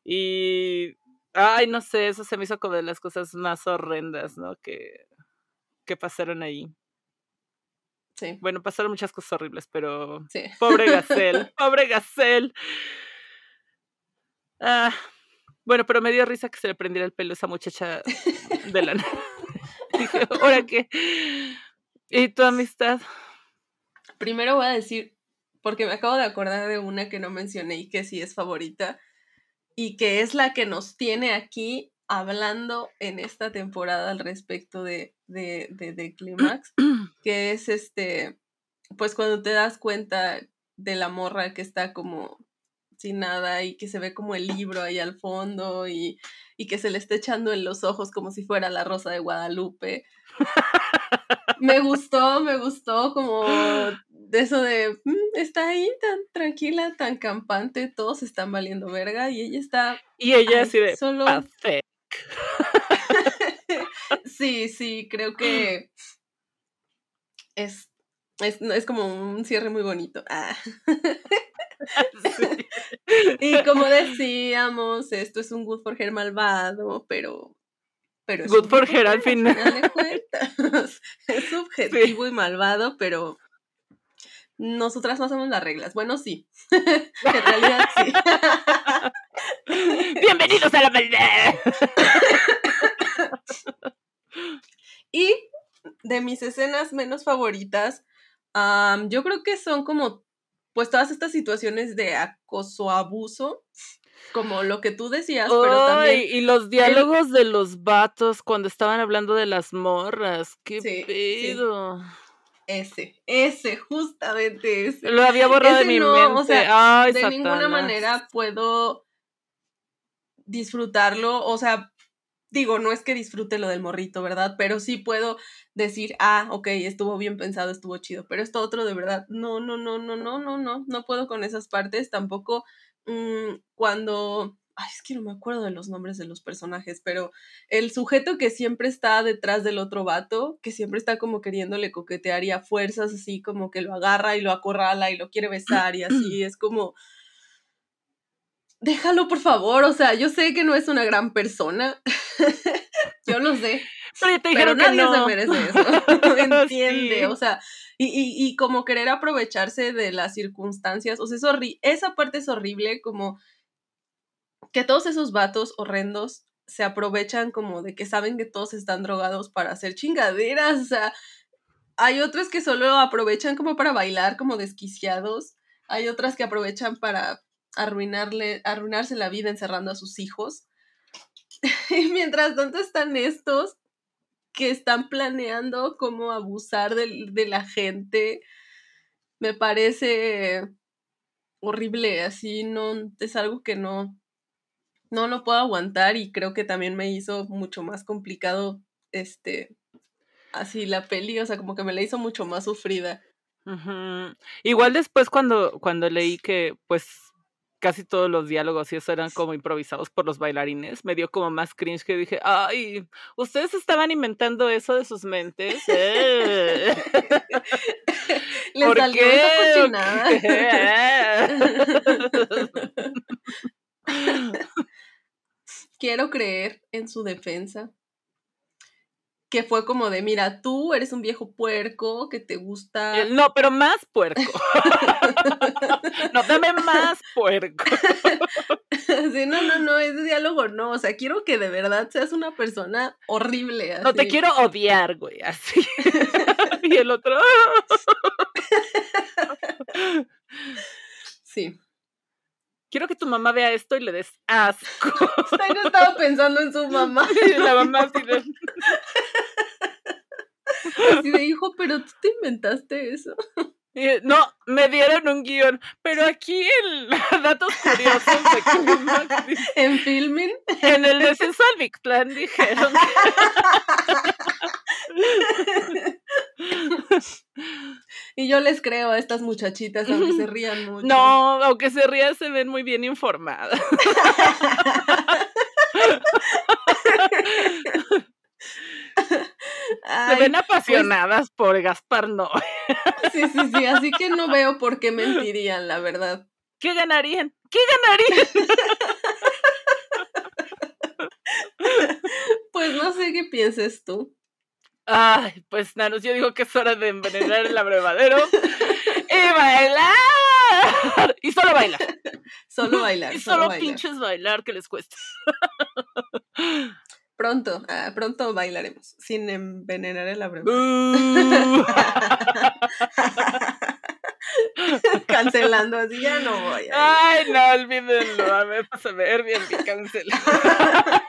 Y, ay, no sé, eso se me hizo como de las cosas más horrendas, ¿no? Que, que pasaron ahí. Sí. Bueno, pasaron muchas cosas horribles, pero sí. pobre Gacel, pobre Gacel. Ah, bueno, pero me dio risa que se le prendiera el pelo a esa muchacha de la nada. Dije, ¿ahora qué? ¿Y tu amistad? Primero voy a decir, porque me acabo de acordar de una que no mencioné y que sí es favorita, y que es la que nos tiene aquí hablando en esta temporada al respecto de, de, de, de Clímax, que es este, pues cuando te das cuenta de la morra que está como sin nada y que se ve como el libro ahí al fondo y, y que se le está echando en los ojos como si fuera la rosa de Guadalupe. me gustó, me gustó como de eso de, mm, está ahí tan tranquila, tan campante, todos están valiendo verga y ella está... Y ella así de... Solo... sí, sí, creo que es, es, como un cierre muy bonito. Ah. Y como decíamos, esto es un Good for Her malvado, pero pero Good for her al final. es subjetivo y malvado, pero nosotras no somos las reglas. Bueno, sí. en realidad sí. Bienvenidos a la maldad. y de mis escenas menos favoritas, yo creo que son como, pues todas estas situaciones de acoso, abuso, como lo que tú decías, pero también... Y los diálogos de los vatos cuando estaban hablando de las morras, qué pedo. Ese, ese, justamente ese. Lo había borrado de mi mente. O sea, de ninguna manera puedo disfrutarlo. O sea, digo, no es que disfrute lo del morrito, ¿verdad? Pero sí puedo decir, ah, ok, estuvo bien pensado, estuvo chido. Pero esto otro, de verdad, no, no, no, no, no, no, no, no puedo con esas partes. Tampoco mmm, cuando ay, es que no me acuerdo de los nombres de los personajes, pero el sujeto que siempre está detrás del otro vato, que siempre está como queriéndole coquetear y a fuerzas así como que lo agarra y lo acorrala y lo quiere besar y así, es como déjalo por favor, o sea, yo sé que no es una gran persona, yo lo sé. Pero, te pero nadie se merece eso, entiende, o sea, y, y, y, como querer aprovecharse de las circunstancias, o sea, esa parte es horrible, como que todos esos vatos horrendos se aprovechan como de que saben que todos están drogados para hacer chingaderas, o sea, hay otros que solo aprovechan como para bailar como desquiciados, hay otras que aprovechan para arruinarle, arruinarse la vida encerrando a sus hijos. y mientras tanto están estos que están planeando cómo abusar de, de la gente. Me parece horrible, así no es algo que no, no lo puedo aguantar y creo que también me hizo mucho más complicado este así la peli, o sea, como que me la hizo mucho más sufrida. Igual después cuando, cuando leí que pues casi todos los diálogos y eso eran como improvisados por los bailarines, me dio como más cringe que dije, ay, ustedes estaban inventando eso de sus mentes. Eh". Les salió quiero creer en su defensa que fue como de, mira, tú eres un viejo puerco que te gusta. No, pero más puerco. no, dame más puerco. sí, no, no, no, ese diálogo no. O sea, quiero que de verdad seas una persona horrible. No, te quiero odiar, güey, así. y el otro. sí quiero que tu mamá vea esto y le des asco. no estaba pensando en su mamá. la mamá así de... Así de hijo, pero tú te inventaste eso. No, me dieron un guion, pero aquí el datos curiosos de en filming, en el descenso al Plan dijeron. y yo les creo a estas muchachitas, aunque se rían mucho. No, aunque se rían, se ven muy bien informadas. Se ven pues apasionadas por Gaspar no. sí, sí, sí, así que no veo por qué mentirían, la verdad. ¿Qué ganarían? ¿Qué ganarían? pues no sé qué pienses tú. Ay, pues Nanos, yo digo que es hora de envenenar el abrevadero y bailar. Y solo bailar. Solo bailar. Y solo, pinches bailar que les cuesta. Pronto, ah, pronto bailaremos, sin envenenar el abrevadero. Cancelando así, ya no voy. Ay, no, olvídenlo. A ver, vas a ver bien que cancela.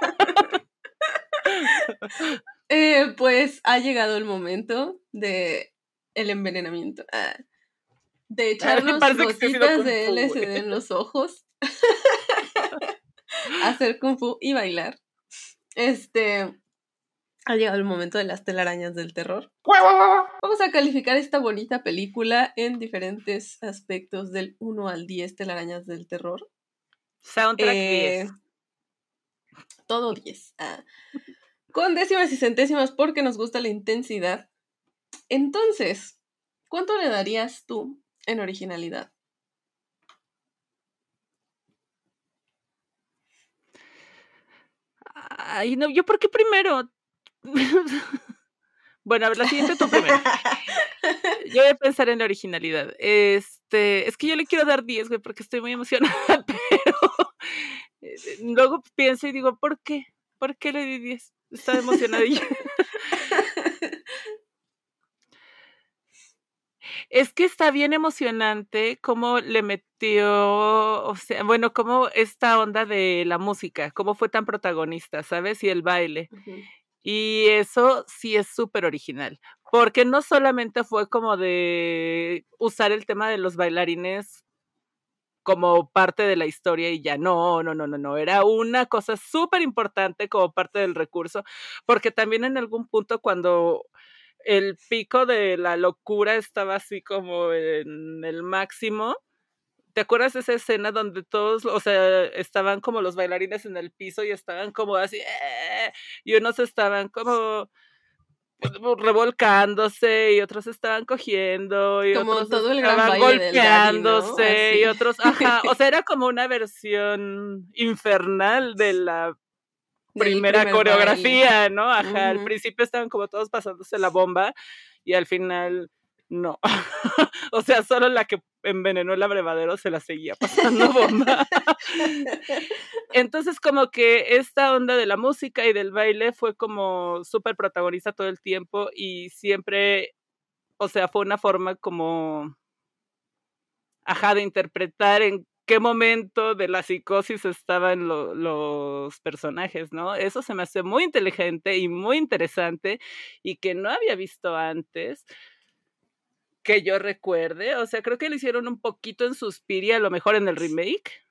Eh, pues ha llegado el momento de el envenenamiento. Ah, de echarnos gotitas de LSD en los ojos. hacer kung fu y bailar. Este, ha llegado el momento de las telarañas del terror. Vamos a calificar esta bonita película en diferentes aspectos del 1 al 10 telarañas del terror. Soundtrack 10. Eh, todo 10. Ah. Con décimas y centésimas porque nos gusta la intensidad. Entonces, ¿cuánto le darías tú en originalidad? Ay, no, yo por qué primero. bueno, a ver, la siguiente tú primero. Yo voy a pensar en la originalidad. Este, es que yo le quiero dar 10, güey, porque estoy muy emocionada, pero eh, luego pienso y digo, ¿por qué? ¿Por qué le di 10? Estaba emocionadilla. Es que está bien emocionante cómo le metió, o sea, bueno, cómo esta onda de la música, cómo fue tan protagonista, ¿sabes? Y el baile. Y eso sí es súper original, porque no solamente fue como de usar el tema de los bailarines como parte de la historia y ya no, no, no, no, no, era una cosa súper importante como parte del recurso, porque también en algún punto cuando el pico de la locura estaba así como en el máximo. ¿Te acuerdas de esa escena donde todos, o sea, estaban como los bailarines en el piso y estaban como así, eh", y unos estaban como revolcándose y otros estaban cogiendo y como otros todo el estaban golpeándose y otros, ajá, o sea, era como una versión infernal de la primera coreografía, ¿no? Ajá, al principio estaban como todos pasándose la bomba y al final no. o sea, solo la que envenenó el abrevadero se la seguía pasando bomba. Entonces, como que esta onda de la música y del baile fue como súper protagonista todo el tiempo y siempre, o sea, fue una forma como, ajá, de interpretar en qué momento de la psicosis estaban los personajes, ¿no? Eso se me hace muy inteligente y muy interesante y que no había visto antes que yo recuerde. O sea, creo que lo hicieron un poquito en Suspiria, a lo mejor en el remake.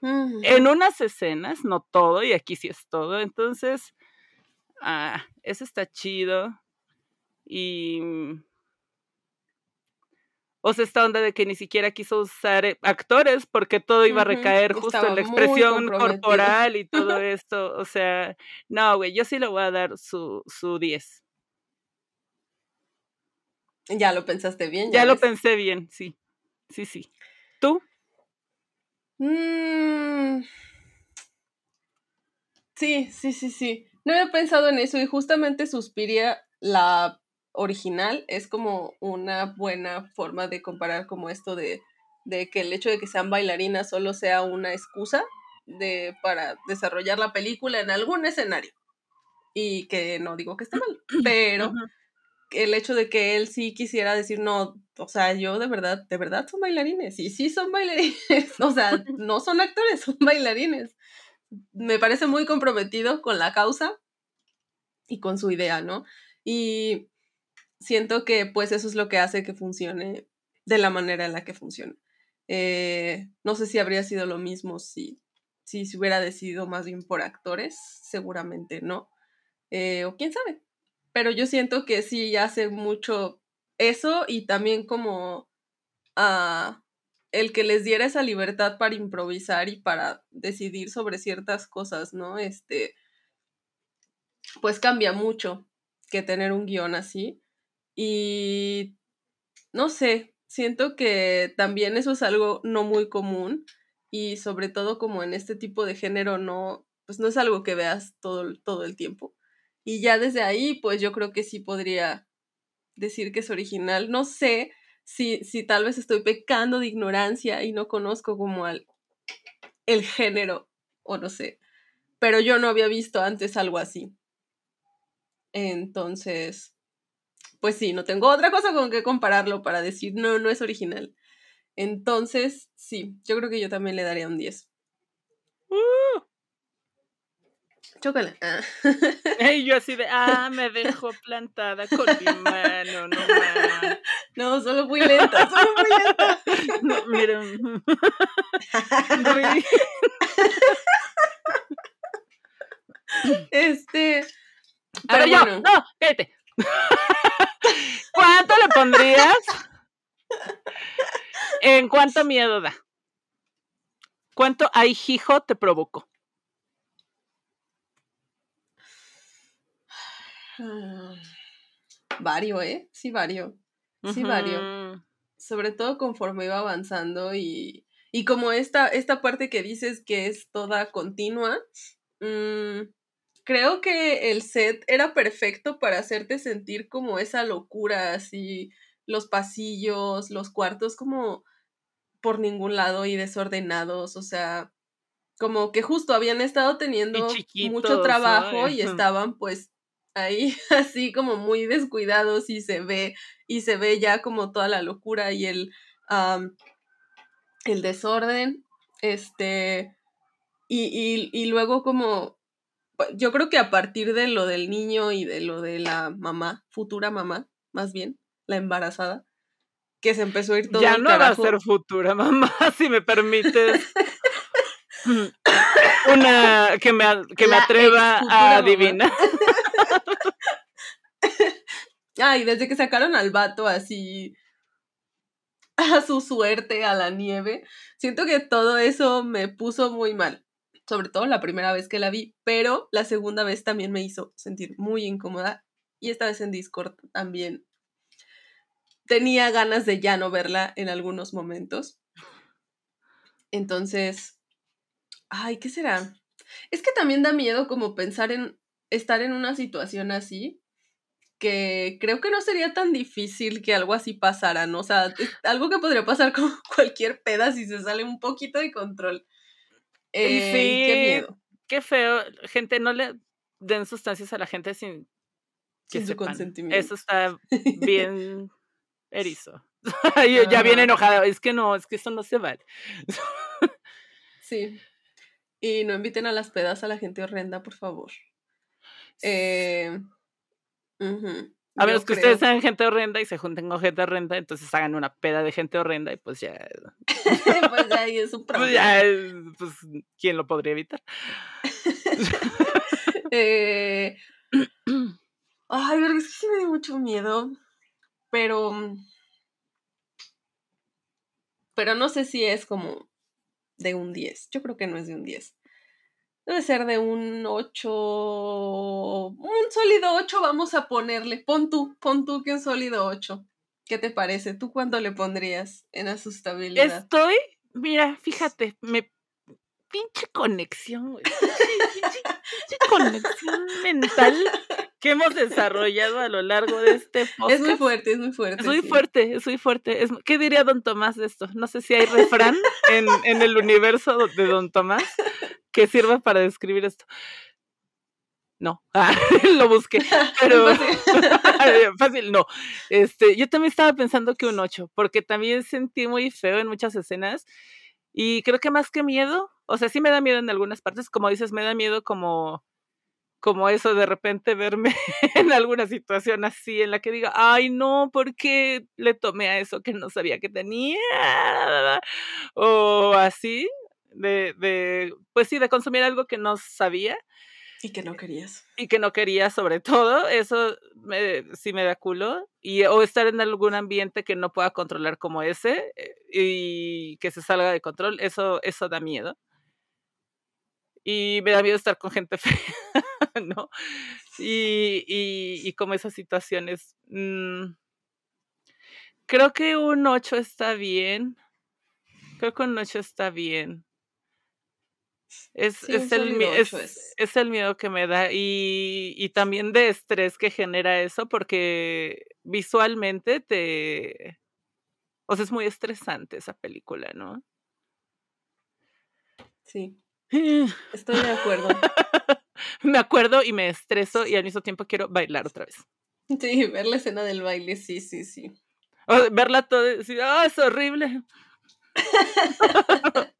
En unas escenas, no todo, y aquí sí es todo. Entonces, ah, eso está chido. Y o sea, esta onda de que ni siquiera quiso usar eh, actores porque todo iba a recaer justo en la expresión corporal y todo esto. O sea, no, güey, yo sí le voy a dar su, su 10. Ya lo pensaste bien. Ya, lo pensé bien, sí. Sí, sí. ¿Tú? Mm. Sí, sí, sí, sí. No había pensado en eso y justamente Suspiria la original es como una buena forma de comparar como esto de, que el hecho de que sean bailarinas solo sea una excusa de, para desarrollar la película en algún escenario. Y que no digo que esté mal, pero el hecho de que él sí quisiera decir, no, o sea, yo de verdad, de verdad son bailarines, y sí son bailarines, o sea, no son actores, son bailarines. Me parece muy comprometido con la causa y con su idea, ¿no? Y siento que pues eso es lo que hace que funcione de la manera en la que funciona. Eh, no sé si habría sido lo mismo si, si se hubiera decidido más bien por actores, seguramente no. Eh, o quién sabe. Pero yo siento que sí hace mucho eso y también como a el que les diera esa libertad para improvisar y para decidir sobre ciertas cosas, ¿no? Este, pues cambia mucho que tener un guion así. Y no sé, siento que también eso es algo no muy común y sobre todo como en este tipo de género no, pues no es algo que veas todo, todo el tiempo. Y ya desde ahí, pues yo creo que sí podría decir que es original. No sé si, si tal vez estoy pecando de ignorancia y no conozco como al, el género, o no sé. Pero yo no había visto antes algo así. Entonces, pues sí, no tengo otra cosa con que compararlo para decir, no, no es original. Entonces, sí, yo creo que yo también le daría un 10. Uh. Chócala. Ah. Yo así de, ah, me dejo plantada con mi mano, no más. No, solo muy lenta, solo muy lenta. No, miren. Este. Pero yo, bueno. no, cállate. ¿Cuánto le pondrías? ¿En cuánto miedo da? ¿Cuánto hijo te provocó? Vario, ¿eh? Sí, vario. Sí, vario. Sobre todo conforme iba avanzando y, y como esta, esta parte que dices que es toda continua, mm, creo que el set era perfecto para hacerte sentir como esa locura, así, los pasillos, los cuartos como por ningún lado y desordenados, o sea, como que justo habían estado teniendo mucho trabajo ay, y estaban pues ahí así como muy descuidados y se ve y se ve ya como toda la locura y el el desorden este y, y, y luego como yo creo que a partir de lo del niño y de lo de la mamá futura mamá más bien la embarazada que se empezó a ir todo Ya no va a carajo. ser futura, mamá, si me permites. Una que me, que me atreva a adivinar. Ay, desde que sacaron al vato así a su suerte a la nieve, siento que todo eso me puso muy mal. Sobre todo la primera vez que la vi, pero la segunda vez también me hizo sentir muy incómoda y esta vez en Discord también tenía ganas de ya no verla en algunos momentos. Entonces, ay, ¿qué será? Es que también da miedo como pensar en estar en una situación así que creo que no sería tan difícil que algo así pasara, ¿no? O sea, algo que podría pasar con cualquier peda si se sale un poquito de control. Eh, y qué sí, miedo, qué feo. Gente, no le den sustancias a la gente sin que su sepan. consentimiento. Eso está bien erizo. Yo ya bien Ajá. enojada. Es que no, es que eso no se vale. Sí. Y no inviten a las pedas a la gente horrenda, por favor. Eh, A menos que creo. ustedes sean gente horrenda y se junten con gente horrenda, entonces hagan una peda de gente horrenda y pues ya, pues ahí es un pues problema. ya, eh, pues, ¿quién lo podría evitar? Eh, ay, verga, es que sí me dio mucho miedo. Pero. Pero no sé si es como de un 10. Yo creo que no es de un 10. Debe ser de un 8. Un sólido 8 vamos a ponerle. Pon tú, pon tú que un sólido 8. ¿Qué te parece? ¿Tú cuánto le pondrías en asustabilidad? Estoy, mira, fíjate, me pinche conexión, güey, pinche, pinche- pinche conexión mental que hemos desarrollado a lo largo de este Es muy podcast. fuerte, es muy fuerte. Es muy sí. fuerte, es muy fuerte. Es, ¿Qué diría don Tomás de esto? No sé si hay refrán en, en el universo de don Tomás que sirva para describir esto. No, Ah, lo busqué, pero Fácil. fácil, no. Este, yo también estaba pensando que un 8, porque también sentí muy feo en muchas escenas y creo que más que miedo, o sea, sí me da miedo en algunas partes, como dices, me da miedo como como eso de repente verme en alguna situación así en la que diga, ay no, ¿por qué le tomé a eso que no sabía que tenía? O así, de, de, pues sí, de consumir algo que no sabía Y que no querías. y que no quería sobre todo, eso me, sí me da culo, y, o estar en algún ambiente que no pueda controlar como ese eh, y que se salga de control, eso, eso da miedo. Y me da miedo estar con gente fea, ¿no? Y, y, y como esas situaciones. mm, creo que un 8 está bien. Creo que un 8 está bien. Es, Sí, es, el, mi- sólido es, 8 es. es el miedo que me da y, y también de estrés que genera eso porque visualmente te... O sea, es muy estresante esa película, ¿no? Sí, estoy de acuerdo. me acuerdo y me estreso y al mismo tiempo quiero bailar otra vez. Sí, ver la escena del baile, sí, sí, sí. O verla todo y decir, ah, es horrible.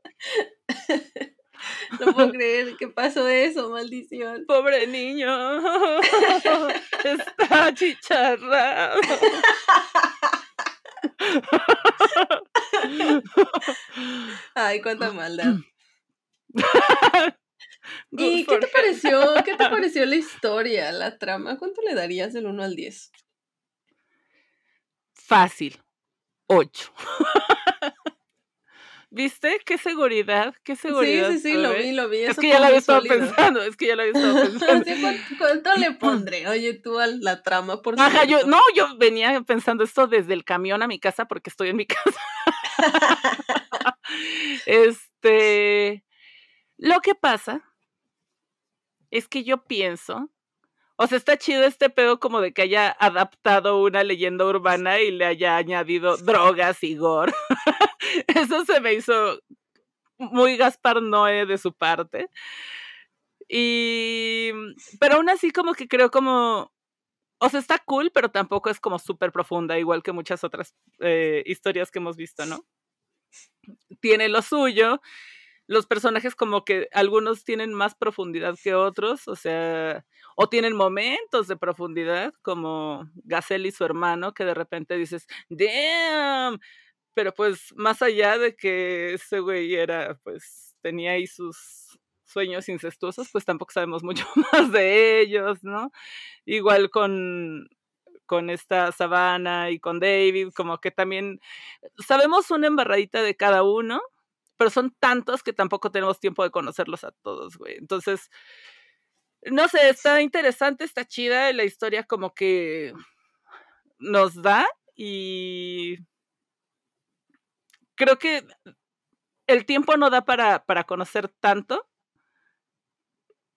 No puedo creer que pasó eso, maldición. Pobre niño. Está chicharrado. Ay, cuánta maldad. ¿Y qué te pareció? ¿Qué te pareció la historia, la trama? ¿Cuánto le darías del 1 al 10? Fácil. 8. ¿Viste? Qué seguridad, qué seguridad. Sí, sí, sí, lo vi, lo vi. Es que ya lo había estado pensando, es que ya lo había estado pensando. ¿cuánto, le pondré? Oye, tú a la trama, por Ajá, yo, no, yo venía pensando esto desde el camión a mi casa porque estoy en mi casa. este, lo que pasa es que yo pienso o sea, está chido este pedo como de que haya adaptado una leyenda urbana y le haya añadido drogas y gore. Eso se me hizo muy Gaspar Noé de su parte. Y. Pero aún así, como que creo como. O sea, está cool, pero tampoco es como súper profunda, igual que muchas otras eh, historias que hemos visto, ¿no? Tiene lo suyo. Los personajes, como que algunos tienen más profundidad que otros, o sea, o tienen momentos de profundidad, como Gacel y su hermano, que de repente dices, damn, pero pues más allá de que ese güey era, pues tenía ahí sus sueños incestuosos, pues tampoco sabemos mucho más de ellos, ¿no? Igual con, con esta Savannah y con David, como que también sabemos una embarradita de cada uno, pero son tantos que tampoco tenemos tiempo de conocerlos a todos, güey. Entonces, no sé, está interesante, está chida, la historia como que nos da y creo que el tiempo no da para, para conocer tanto.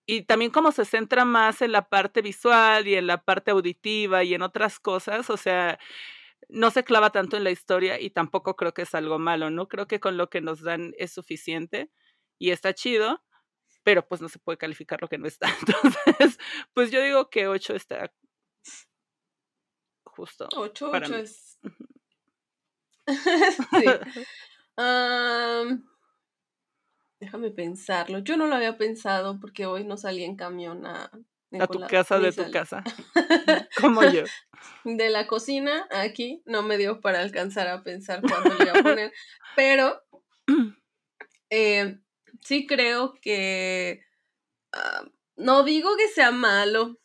Y también como se centra más en la parte visual y en la parte auditiva y en otras cosas, o sea, no se clava tanto en la historia y tampoco creo que es algo malo, ¿no? Creo que con lo que nos dan es suficiente y está chido pero pues no se puede calificar lo que no está. Entonces, pues yo digo que 8 está justo. 8, 8 es. sí. déjame pensarlo. Yo no lo había pensado porque hoy no salí en camión a. a tu casa de tu casa. Como yo. De la cocina aquí no me dio para alcanzar a pensar cuándo le iba a poner. Pero eh, sí creo que ah, no digo que sea malo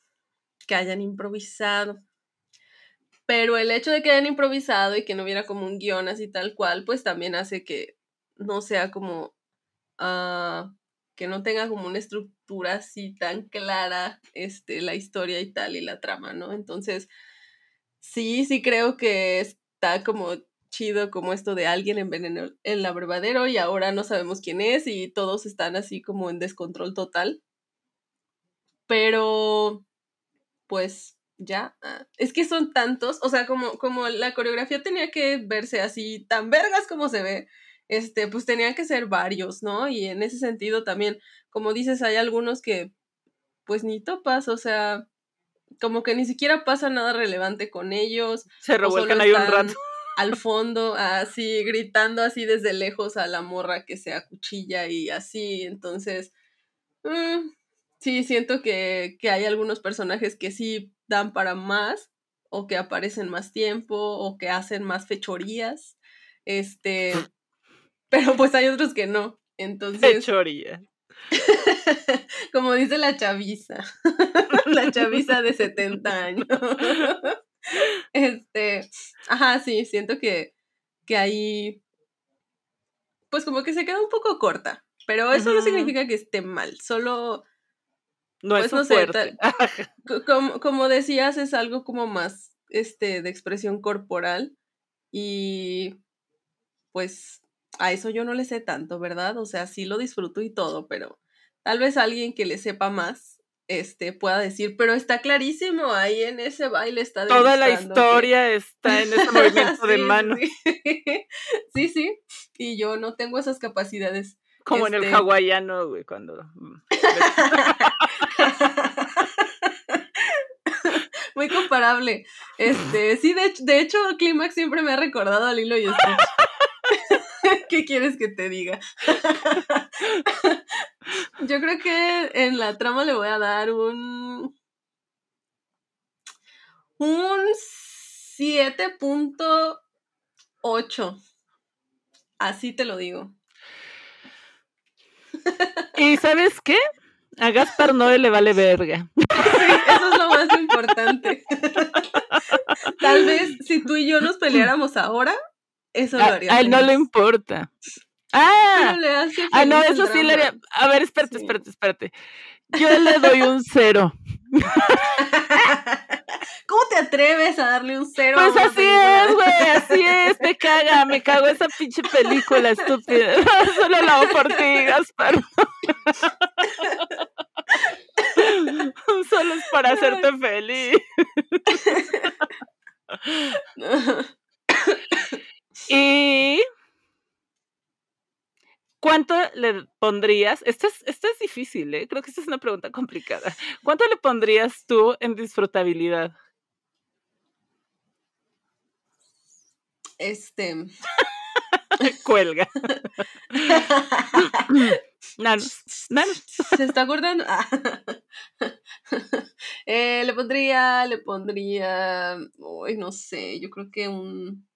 que hayan improvisado, pero el hecho de que hayan improvisado y que no hubiera como un guion así tal cual, pues también hace que no sea como uh, que no tenga como una estructura así tan clara este, la historia y tal y la trama, ¿no? Entonces, sí, sí creo que está como chido como esto de alguien envenenó el abrevadero y ahora no sabemos quién es y todos están así como en descontrol total. Pero, pues, ya. Ah, es que son tantos, o sea, como, como la coreografía tenía que verse así tan vergas como se ve, este, pues tenían que ser varios, ¿no? Y en ese sentido también, como dices, hay algunos que, pues ni topas, o sea, como que ni siquiera pasa nada relevante con ellos. Se revuelcan ahí un rato al fondo, así gritando así desde lejos a la morra que se acuchilla y así. Entonces, mm, sí, siento que, que hay algunos personajes que sí dan para más, o que aparecen más tiempo, o que hacen más fechorías. Este, pero pues hay otros que no. Entonces. Fechoría. Como dice la chaviza. la chaviza de 70 años. Este, ajá, sí, siento que, que ahí, pues como que se queda un poco corta, pero eso no significa que esté mal, solo... No es pues, fuerte. como, como decías, es algo como más este, de expresión corporal y pues a eso yo no le sé tanto, ¿verdad? O sea, sí lo disfruto y todo, pero tal vez alguien que le sepa más este, pueda decir, pero está clarísimo, ahí en ese baile está Toda la historia está en ese movimiento de mano. Sí. sí. y yo no tengo esas capacidades. Como en el este hawaiano, güey, cuando... Mm, Muy comparable. Este, sí, de, de hecho, Clímax siempre me ha recordado al hilo y Stitch. ¿Qué quieres que te diga? Yo creo que en la trama le voy a dar un. Un 7.5. 8. Así te lo digo. ¿Y sabes qué? A Gaspar Noé le vale verga. Sí, eso es lo más importante. Tal vez si tú y yo nos peleáramos ahora, eso lo haría. A él no le importa. Ah, ah, no, eso sí le haría. A ver, espérate, Sí. espérate, espérate. Yo le doy un cero. ¿Cómo te atreves a darle un cero? a Pues así película? es, güey, así es, me caga, me cago esa pinche película estúpida. Solo la hago por ti, Gaspar. Solo es para hacerte feliz. Y ¿cuánto le pondrías? Esto es, esto es difícil, ¿eh? Creo que esta es una pregunta complicada. ¿Cuánto le pondrías tú en disfrutabilidad? Este. Cuelga. Nanos, nanos. ¿Se está acordando? Ah. Eh, le pondría, le pondría. Uy, no sé, yo creo que un.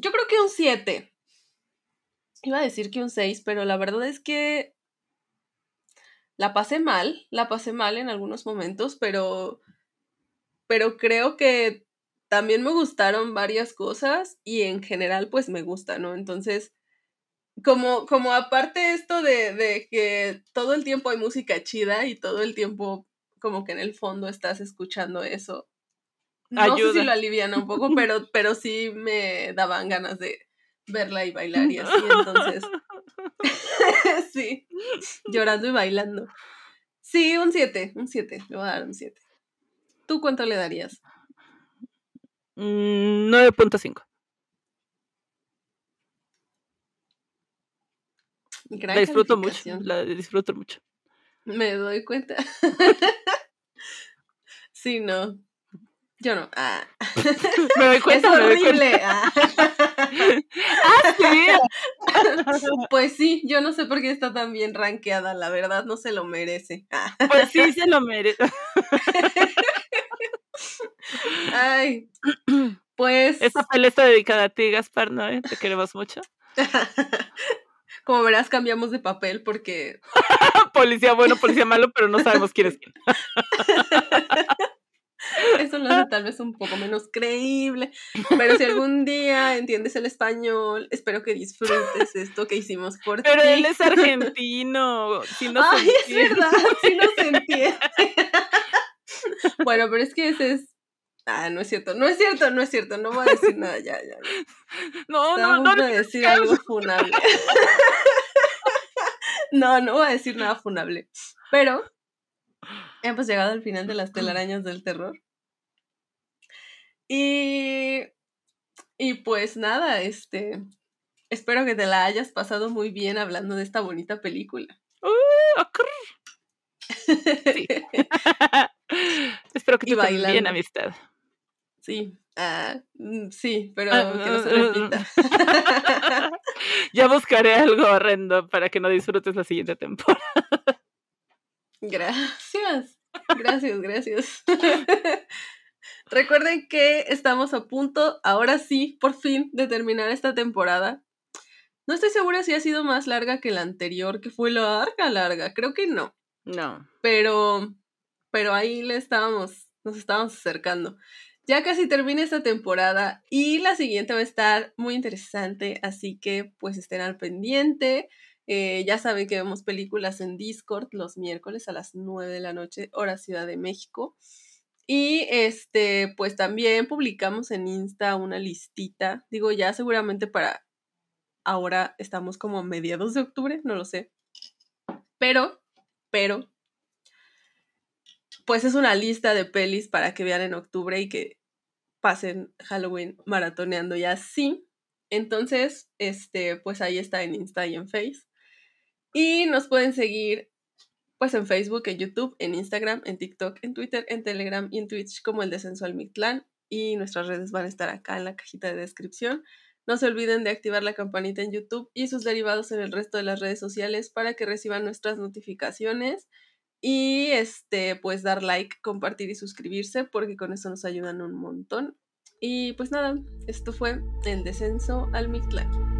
Yo creo que un 7. Iba a decir que un 6, pero la verdad es que la pasé mal, la pasé mal en algunos momentos, pero pero creo que también me gustaron varias cosas y en general pues me gusta, ¿no? Entonces, como, como aparte esto de, de que todo el tiempo hay música chida y todo el tiempo como que en el fondo estás escuchando eso. No sé Ayuda. si lo aliviana un poco, pero, pero sí me daban ganas de verla y bailar y así, entonces, sí, llorando y bailando. Sí, un 7, un 7, le voy a dar un 7. ¿Tú cuánto le darías? Mm, 9.5. Gran La disfruto mucho, la disfruto mucho. Me doy cuenta. sí, no. Yo no. Ah. Me doy Es cuenta, cuenta. horrible. Ah. Ah, sí. Pues sí, yo no sé por qué está tan bien rankeada, la verdad no se lo merece. Ah. Pues sí, se lo merece. Ay, pues Esta pelea está dedicada a ti, Gaspar, ¿no? eh? Te queremos mucho. como verás cambiamos de papel porque Policía bueno, policía malo, pero no sabemos quién es quién. eso lo hace tal vez un poco menos creíble. Pero si algún día entiendes el español, espero que disfrutes esto que hicimos por Pero ti. él es argentino. Si no se Ay, es entiende. verdad, sí no se entiende. bueno, pero es que ese es. Ah, no es cierto, no es cierto, no es cierto, no voy a decir nada, ya, ya. No, no, a no. punto de decir algo funable. no, no voy a decir nada funable. Pero hemos llegado al final de las telarañas del terror. Y. Y pues nada, este. Espero que te la hayas pasado muy bien hablando de esta bonita película. Ocurre. Sí. Espero que también, bailando. amistad. Sí, ah, mm, sí, pero Ah, que no se repita. Ya buscaré algo horrendo para que no disfrutes la siguiente temporada. Gracias, gracias, gracias. Recuerden que estamos a punto, ahora sí, por fin, de terminar esta temporada. No estoy segura si ha sido más larga que la anterior, que fue larga, larga. Creo que no. No. pero pero ahí le estábamos nos estábamos acercando ya casi termina esta temporada y la siguiente va a estar muy interesante así que pues estén al pendiente Eh, ya saben que vemos películas en Discord los miércoles a las 9 de la noche hora Ciudad de México y este pues también publicamos en Insta una listita digo ya seguramente para ahora estamos como a mediados de octubre no lo sé pero pero pues es una lista de pelis para que vean en octubre y que pasen Halloween maratoneando y así. Entonces, este, pues ahí está en Insta y en Face. Y nos pueden seguir pues en Facebook, en YouTube, en Instagram, en TikTok, en Twitter, en Telegram y en Twitch como el de Sensual Mictlán. Y nuestras redes van a estar acá en la cajita de descripción. No se olviden de activar la campanita en YouTube y sus derivados en el resto de las redes sociales para que reciban nuestras notificaciones y este pues dar like, compartir y suscribirse porque con eso nos ayudan un montón. Y pues nada, esto fue el descenso al Mictlán.